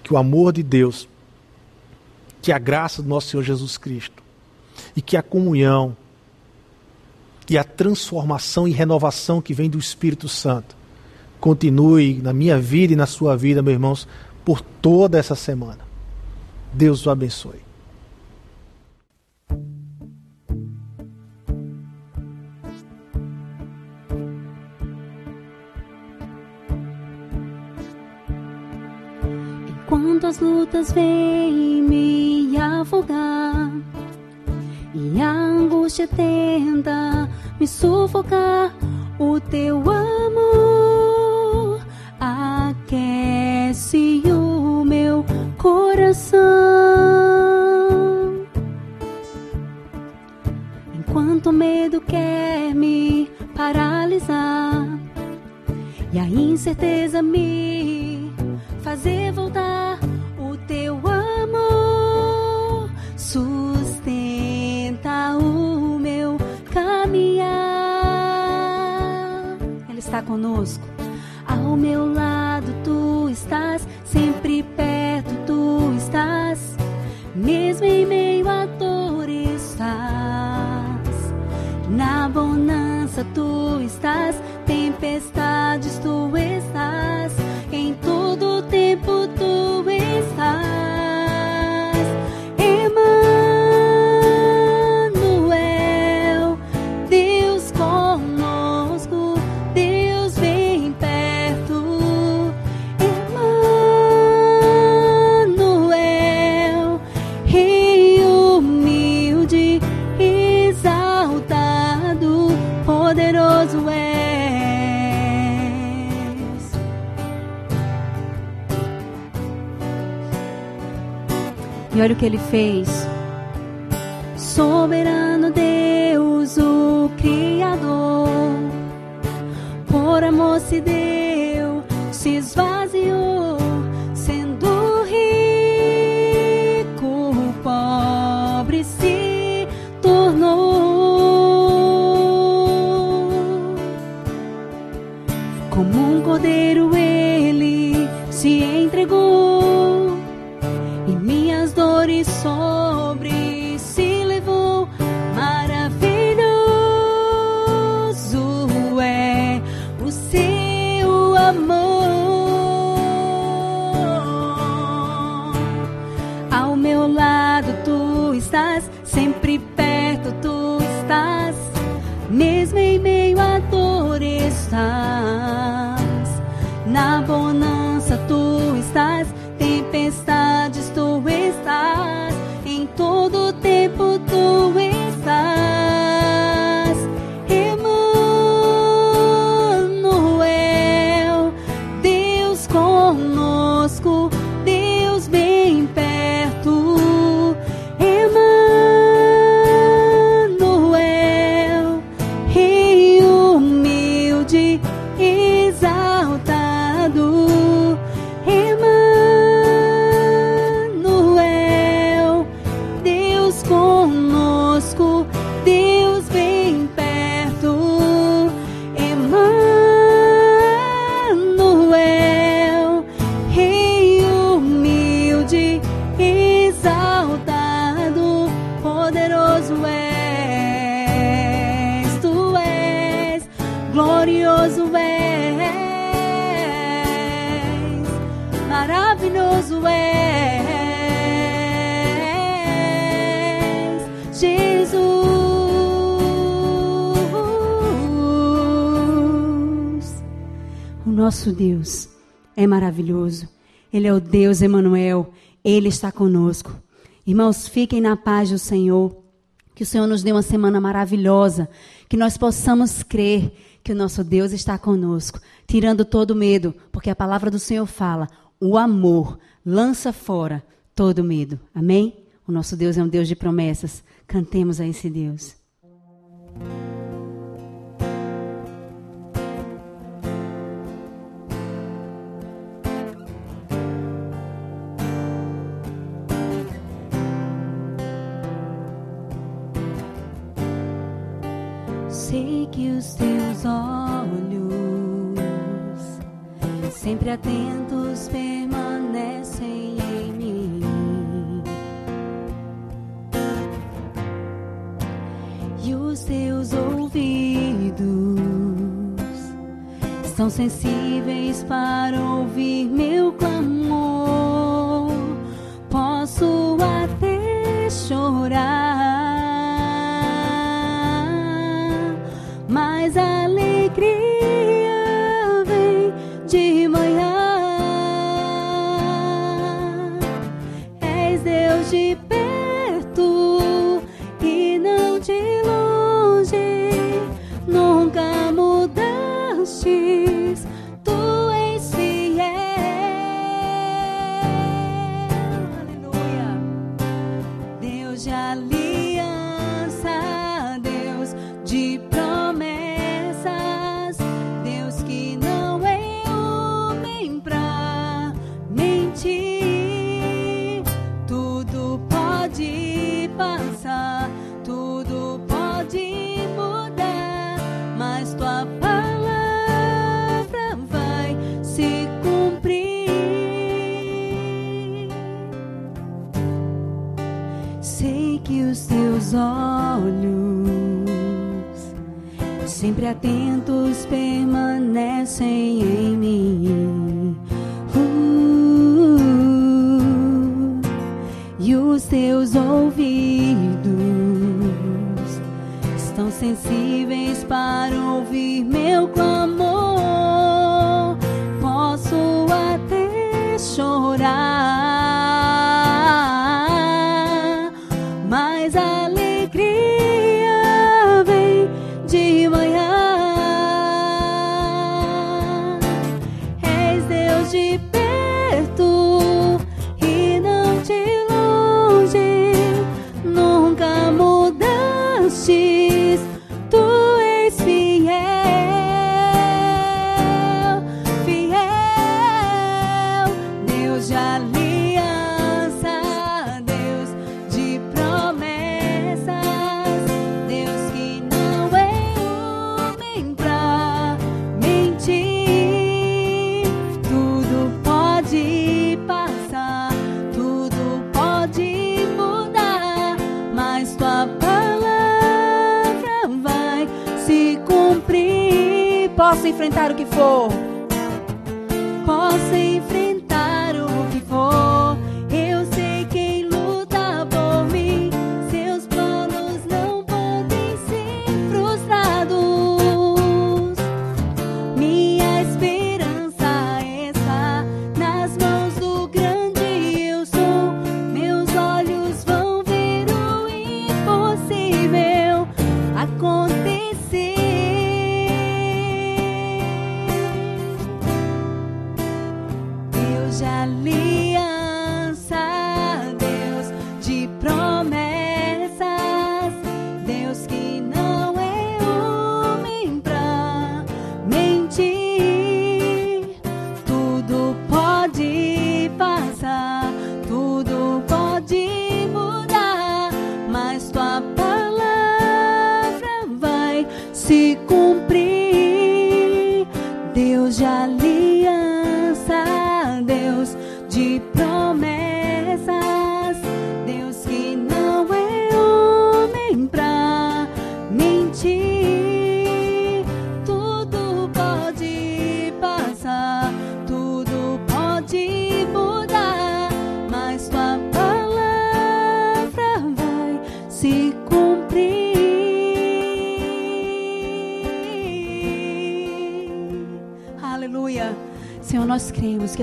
Que o amor de Deus, que a graça do nosso Senhor Jesus Cristo e que a comunhão e a transformação e renovação que vem do Espírito Santo continue na minha vida e na sua vida, meus irmãos, por toda essa semana. Deus o abençoe. Enquanto as lutas vêm me afogar e a angústia tenta me sufocar. O teu amor aquece o meu coração. Enquanto o medo quer me paralisar e a incerteza me fazer voltar, o teu amor sustenta o meu caminhar. Ele está conosco. Ao meu lado estás, sempre perto tu estás, mesmo em meio à dor estás. Na bonança tu estás, tempestades tu estás, E olha o que ele fez. Soberano Deus, o Criador, por amor se deu, se esvaziou, sendo rico, pobre se tornou. Como um cordeiro Nosso Deus é maravilhoso. Ele é o Deus Emanuel. Ele está conosco. Irmãos, fiquem na paz do Senhor. Que o Senhor nos dê uma semana maravilhosa, que nós possamos crer que o nosso Deus está conosco, tirando todo medo, porque a palavra do Senhor fala: o amor lança fora todo medo. Amém? O nosso Deus é um Deus de promessas. Cantemos a esse Deus. sei que os teus olhos sempre atentos permanecem em mim. E os teus ouvidos são sensíveis para ouvir meu clamor. Posso até chorar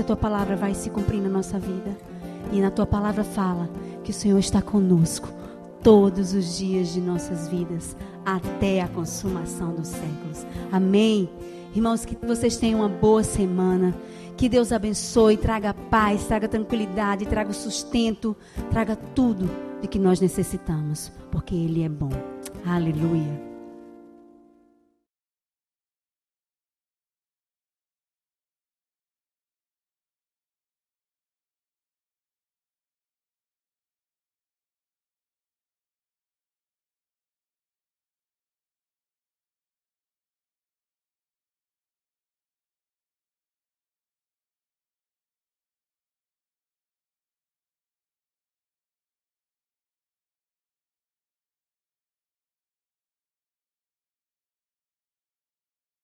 que a tua palavra vai se cumprir na nossa vida. E na tua palavra fala que o Senhor está conosco todos os dias de nossas vidas, até a consumação dos séculos. Amém. Irmãos, que vocês tenham uma boa semana. Que Deus abençoe, traga paz, traga tranquilidade, traga sustento, traga tudo de que nós necessitamos, porque Ele é bom. Aleluia.